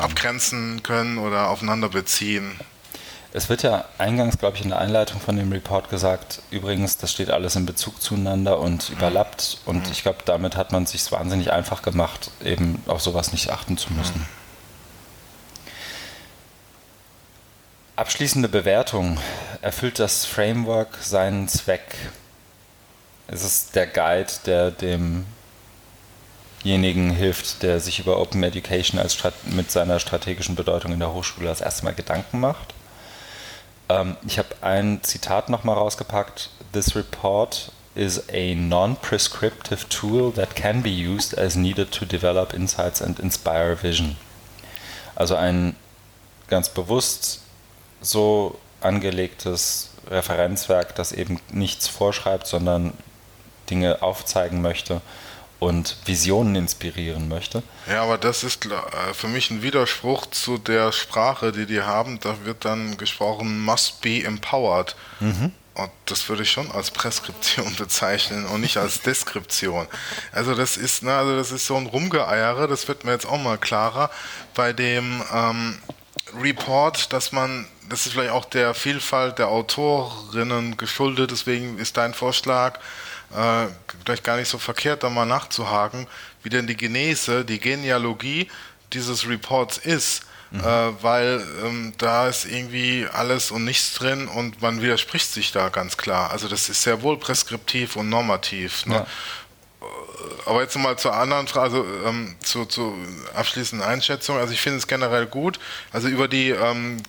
B: abgrenzen können oder aufeinander beziehen.
A: Es wird ja eingangs, glaube ich, in der Einleitung von dem Report gesagt, übrigens, das steht alles in Bezug zueinander und mhm. überlappt. Und mhm. ich glaube, damit hat man es sich wahnsinnig einfach gemacht, eben auf sowas nicht achten zu müssen. Mhm. Abschließende Bewertung. Erfüllt das Framework seinen Zweck? Es ist der Guide, der demjenigen hilft, der sich über Open Education als mit seiner strategischen Bedeutung in der Hochschule das erste Mal Gedanken macht. Ähm, ich habe ein Zitat nochmal rausgepackt. This report is a non-prescriptive tool that can be used as needed to develop insights and inspire vision. Also ein ganz bewusst so angelegtes Referenzwerk, das eben nichts vorschreibt, sondern Dinge aufzeigen möchte und Visionen inspirieren möchte.
B: Ja, aber das ist äh, für mich ein Widerspruch zu der Sprache, die die haben. Da wird dann gesprochen, must be empowered. Mhm. Und das würde ich schon als Preskription bezeichnen und nicht als Deskription. Also das ist, ne, also das ist so ein Rumgeeiere, das wird mir jetzt auch mal klarer. Bei dem ähm, Report, dass man, das ist vielleicht auch der Vielfalt der Autorinnen geschuldet, deswegen ist dein Vorschlag, äh, vielleicht gar nicht so verkehrt, da mal nachzuhaken, wie denn die Genese, die Genealogie dieses Reports ist. Mhm. Äh, weil ähm, da ist irgendwie alles und nichts drin und man widerspricht sich da ganz klar. Also das ist sehr wohl preskriptiv und normativ. Ne? Ja aber jetzt mal zur anderen Frage, also ähm, zu, zu abschließenden Einschätzung. Also ich finde es generell gut. Also über die ähm,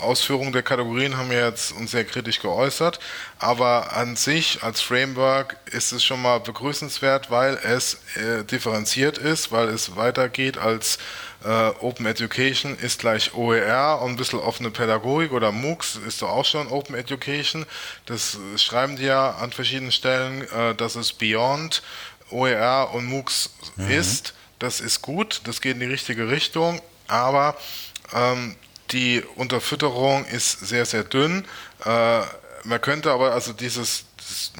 B: Ausführung der Kategorien haben wir jetzt uns sehr kritisch geäußert. Aber an sich als Framework ist es schon mal begrüßenswert, weil es äh, differenziert ist, weil es weitergeht als äh, Open Education ist gleich OER und ein bisschen offene Pädagogik oder MOOCs ist doch auch schon Open Education. Das schreiben die ja an verschiedenen Stellen, äh, dass es Beyond OER und MOOCs mhm. ist. Das ist gut, das geht in die richtige Richtung, aber ähm, die Unterfütterung ist sehr, sehr dünn. Äh, man könnte aber also dieses, das,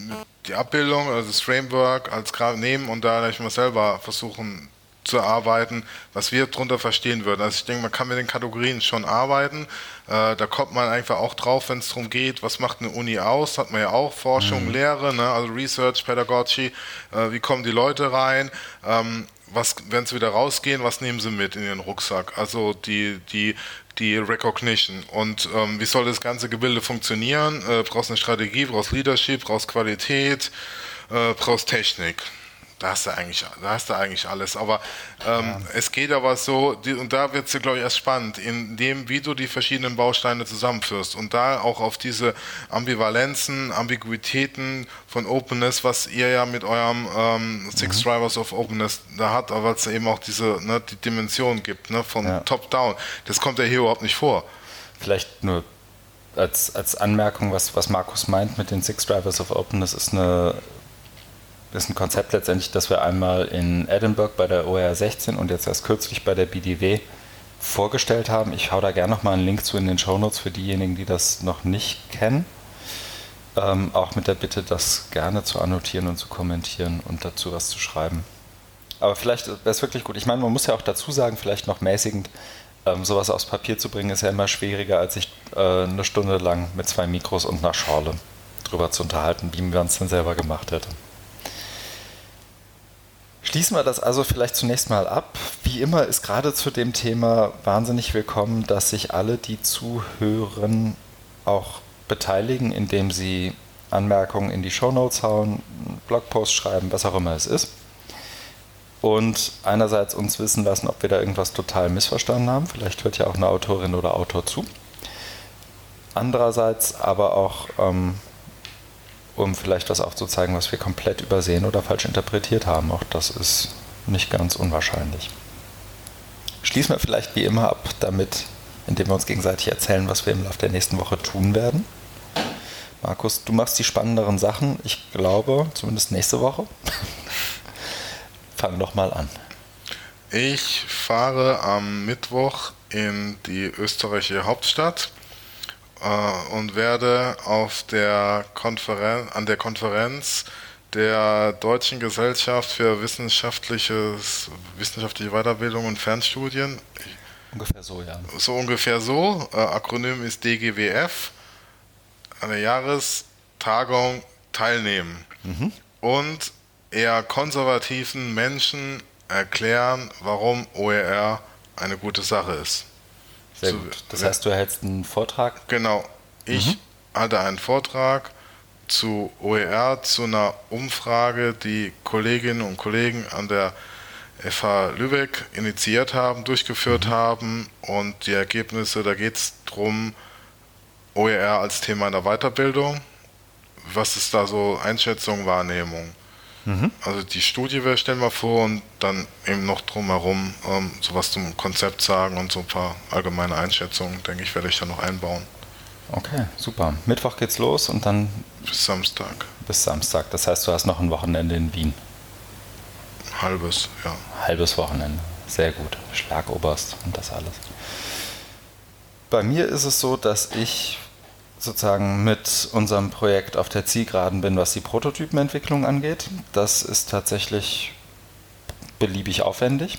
B: die Abbildung, also das Framework als Graf nehmen und da ich mal selber versuchen zu arbeiten, was wir darunter verstehen würden. Also ich denke, man kann mit den Kategorien schon arbeiten. Äh, da kommt man einfach auch drauf, wenn es darum geht, was macht eine Uni aus, hat man ja auch Forschung, mhm. Lehre, ne? also Research, Pedagogy, äh, wie kommen die Leute rein, ähm, was, wenn sie wieder rausgehen, was nehmen sie mit in ihren Rucksack? Also die, die, die Recognition. Und ähm, wie soll das ganze Gebilde funktionieren? Äh, brauchst eine Strategie, brauchst Leadership, brauchst Qualität, äh, brauchst Technik da hast du eigentlich, da hast du eigentlich alles. Aber ähm, ja. es geht aber so, die, und da wird es, glaube ich, erst spannend, in dem, wie du die verschiedenen Bausteine zusammenführst und da auch auf diese Ambivalenzen, Ambiguitäten von Openness, was ihr ja mit eurem ähm, Six mhm. Drivers of Openness da habt, aber es eben auch diese ne, die Dimension gibt, ne, von ja. Top Down. Das kommt ja hier überhaupt nicht vor.
A: Vielleicht nur als, als Anmerkung, was, was Markus meint mit den Six Drivers of Openness, ist eine ist ein Konzept letztendlich, das wir einmal in Edinburgh bei der OR 16 und jetzt erst kürzlich bei der BDW vorgestellt haben. Ich hau da gerne nochmal einen Link zu in den Shownotes für diejenigen, die das noch nicht kennen. Ähm, auch mit der Bitte, das gerne zu annotieren und zu kommentieren und dazu was zu schreiben. Aber vielleicht wäre es wirklich gut. Ich meine, man muss ja auch dazu sagen, vielleicht noch mäßigend, ähm, sowas aufs Papier zu bringen, ist ja immer schwieriger, als sich äh, eine Stunde lang mit zwei Mikros und einer Schorle drüber zu unterhalten, wie man es dann selber gemacht hätte. Schließen wir das also vielleicht zunächst mal ab. Wie immer ist gerade zu dem Thema wahnsinnig willkommen, dass sich alle, die zuhören, auch beteiligen, indem sie Anmerkungen in die Shownotes hauen, Blogpost schreiben, was auch immer es ist. Und einerseits uns wissen lassen, ob wir da irgendwas total missverstanden haben. Vielleicht hört ja auch eine Autorin oder Autor zu. Andererseits aber auch ähm, um vielleicht was aufzuzeigen, was wir komplett übersehen oder falsch interpretiert haben. Auch das ist nicht ganz unwahrscheinlich. Schließen wir vielleicht wie immer ab damit, indem wir uns gegenseitig erzählen, was wir im Laufe der nächsten Woche tun werden. Markus, du machst die spannenderen Sachen. Ich glaube, zumindest nächste Woche. Fang doch mal an.
B: Ich fahre am Mittwoch in die österreichische Hauptstadt äh, und werde auf der Konferen an der Konferenz der Deutschen Gesellschaft für wissenschaftliches, wissenschaftliche Weiterbildung und Fernstudien.
A: Ungefähr so, ja.
B: So ungefähr so. Äh, Akronym ist DGWF. An der Jahrestagung teilnehmen. Mhm. Und eher konservativen Menschen erklären, warum OER eine gute Sache ist.
A: Sehr so, gut. Das heißt, du erhältst einen Vortrag?
B: Genau. Ich mhm. halte einen Vortrag zu OER, zu einer Umfrage, die Kolleginnen und Kollegen an der FH Lübeck initiiert haben, durchgeführt mhm. haben und die Ergebnisse, da geht es darum, OER als Thema in der Weiterbildung. Was ist da so Einschätzung, Wahrnehmung? Mhm. Also die Studie wir stellen wir vor und dann eben noch drumherum ähm, sowas zum Konzept sagen und so ein paar allgemeine Einschätzungen, denke ich, werde ich da noch einbauen.
A: Okay, super. Mittwoch geht's los und dann.
B: Bis Samstag.
A: Bis Samstag. Das heißt, du hast noch ein Wochenende in Wien.
B: Halbes, ja.
A: Halbes Wochenende. Sehr gut. Schlagoberst und das alles. Bei mir ist es so, dass ich sozusagen mit unserem Projekt auf der Zielgeraden bin, was die Prototypenentwicklung angeht. Das ist tatsächlich beliebig aufwendig.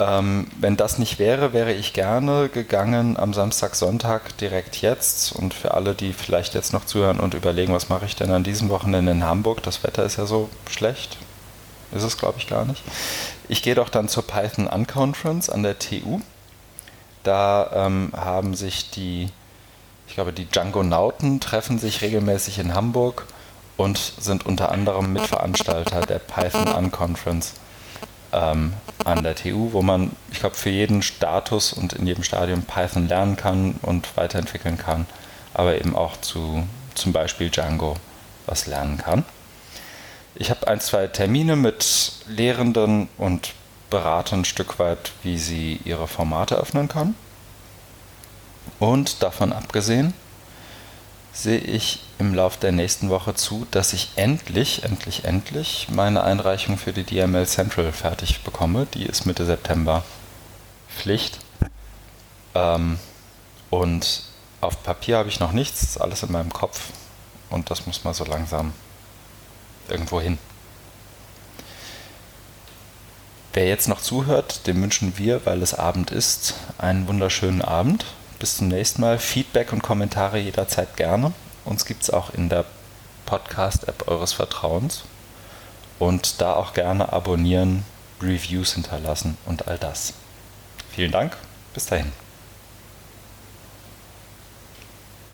A: Ähm, wenn das nicht wäre, wäre ich gerne gegangen am Samstag, Sonntag direkt jetzt. Und für alle, die vielleicht jetzt noch zuhören und überlegen, was mache ich denn an diesem Wochenende in Hamburg? Das Wetter ist ja so schlecht. Ist es, glaube ich, gar nicht. Ich gehe doch dann zur Python Unconference an der TU. Da ähm, haben sich die ich glaube, die Django-Nauten treffen sich regelmäßig in Hamburg und sind unter anderem Mitveranstalter der Python Unconference ähm, an der TU, wo man, ich glaube, für jeden Status und in jedem Stadium Python lernen kann und weiterentwickeln kann, aber eben auch zu zum Beispiel Django was lernen kann. Ich habe ein, zwei Termine mit Lehrenden und berate ein Stück weit, wie sie ihre Formate öffnen können. Und davon abgesehen sehe ich im Laufe der nächsten Woche zu, dass ich endlich, endlich, endlich meine Einreichung für die DML Central fertig bekomme. Die ist Mitte September Pflicht. Ähm, und auf Papier habe ich noch nichts, ist alles in meinem Kopf. Und das muss mal so langsam irgendwo hin. Wer jetzt noch zuhört, dem wünschen wir, weil es Abend ist, einen wunderschönen Abend bis zum nächsten Mal. Feedback und Kommentare jederzeit gerne. Uns gibt es auch in der Podcast-App eures Vertrauens. Und da auch gerne abonnieren, Reviews hinterlassen und all das. Vielen Dank. Bis dahin.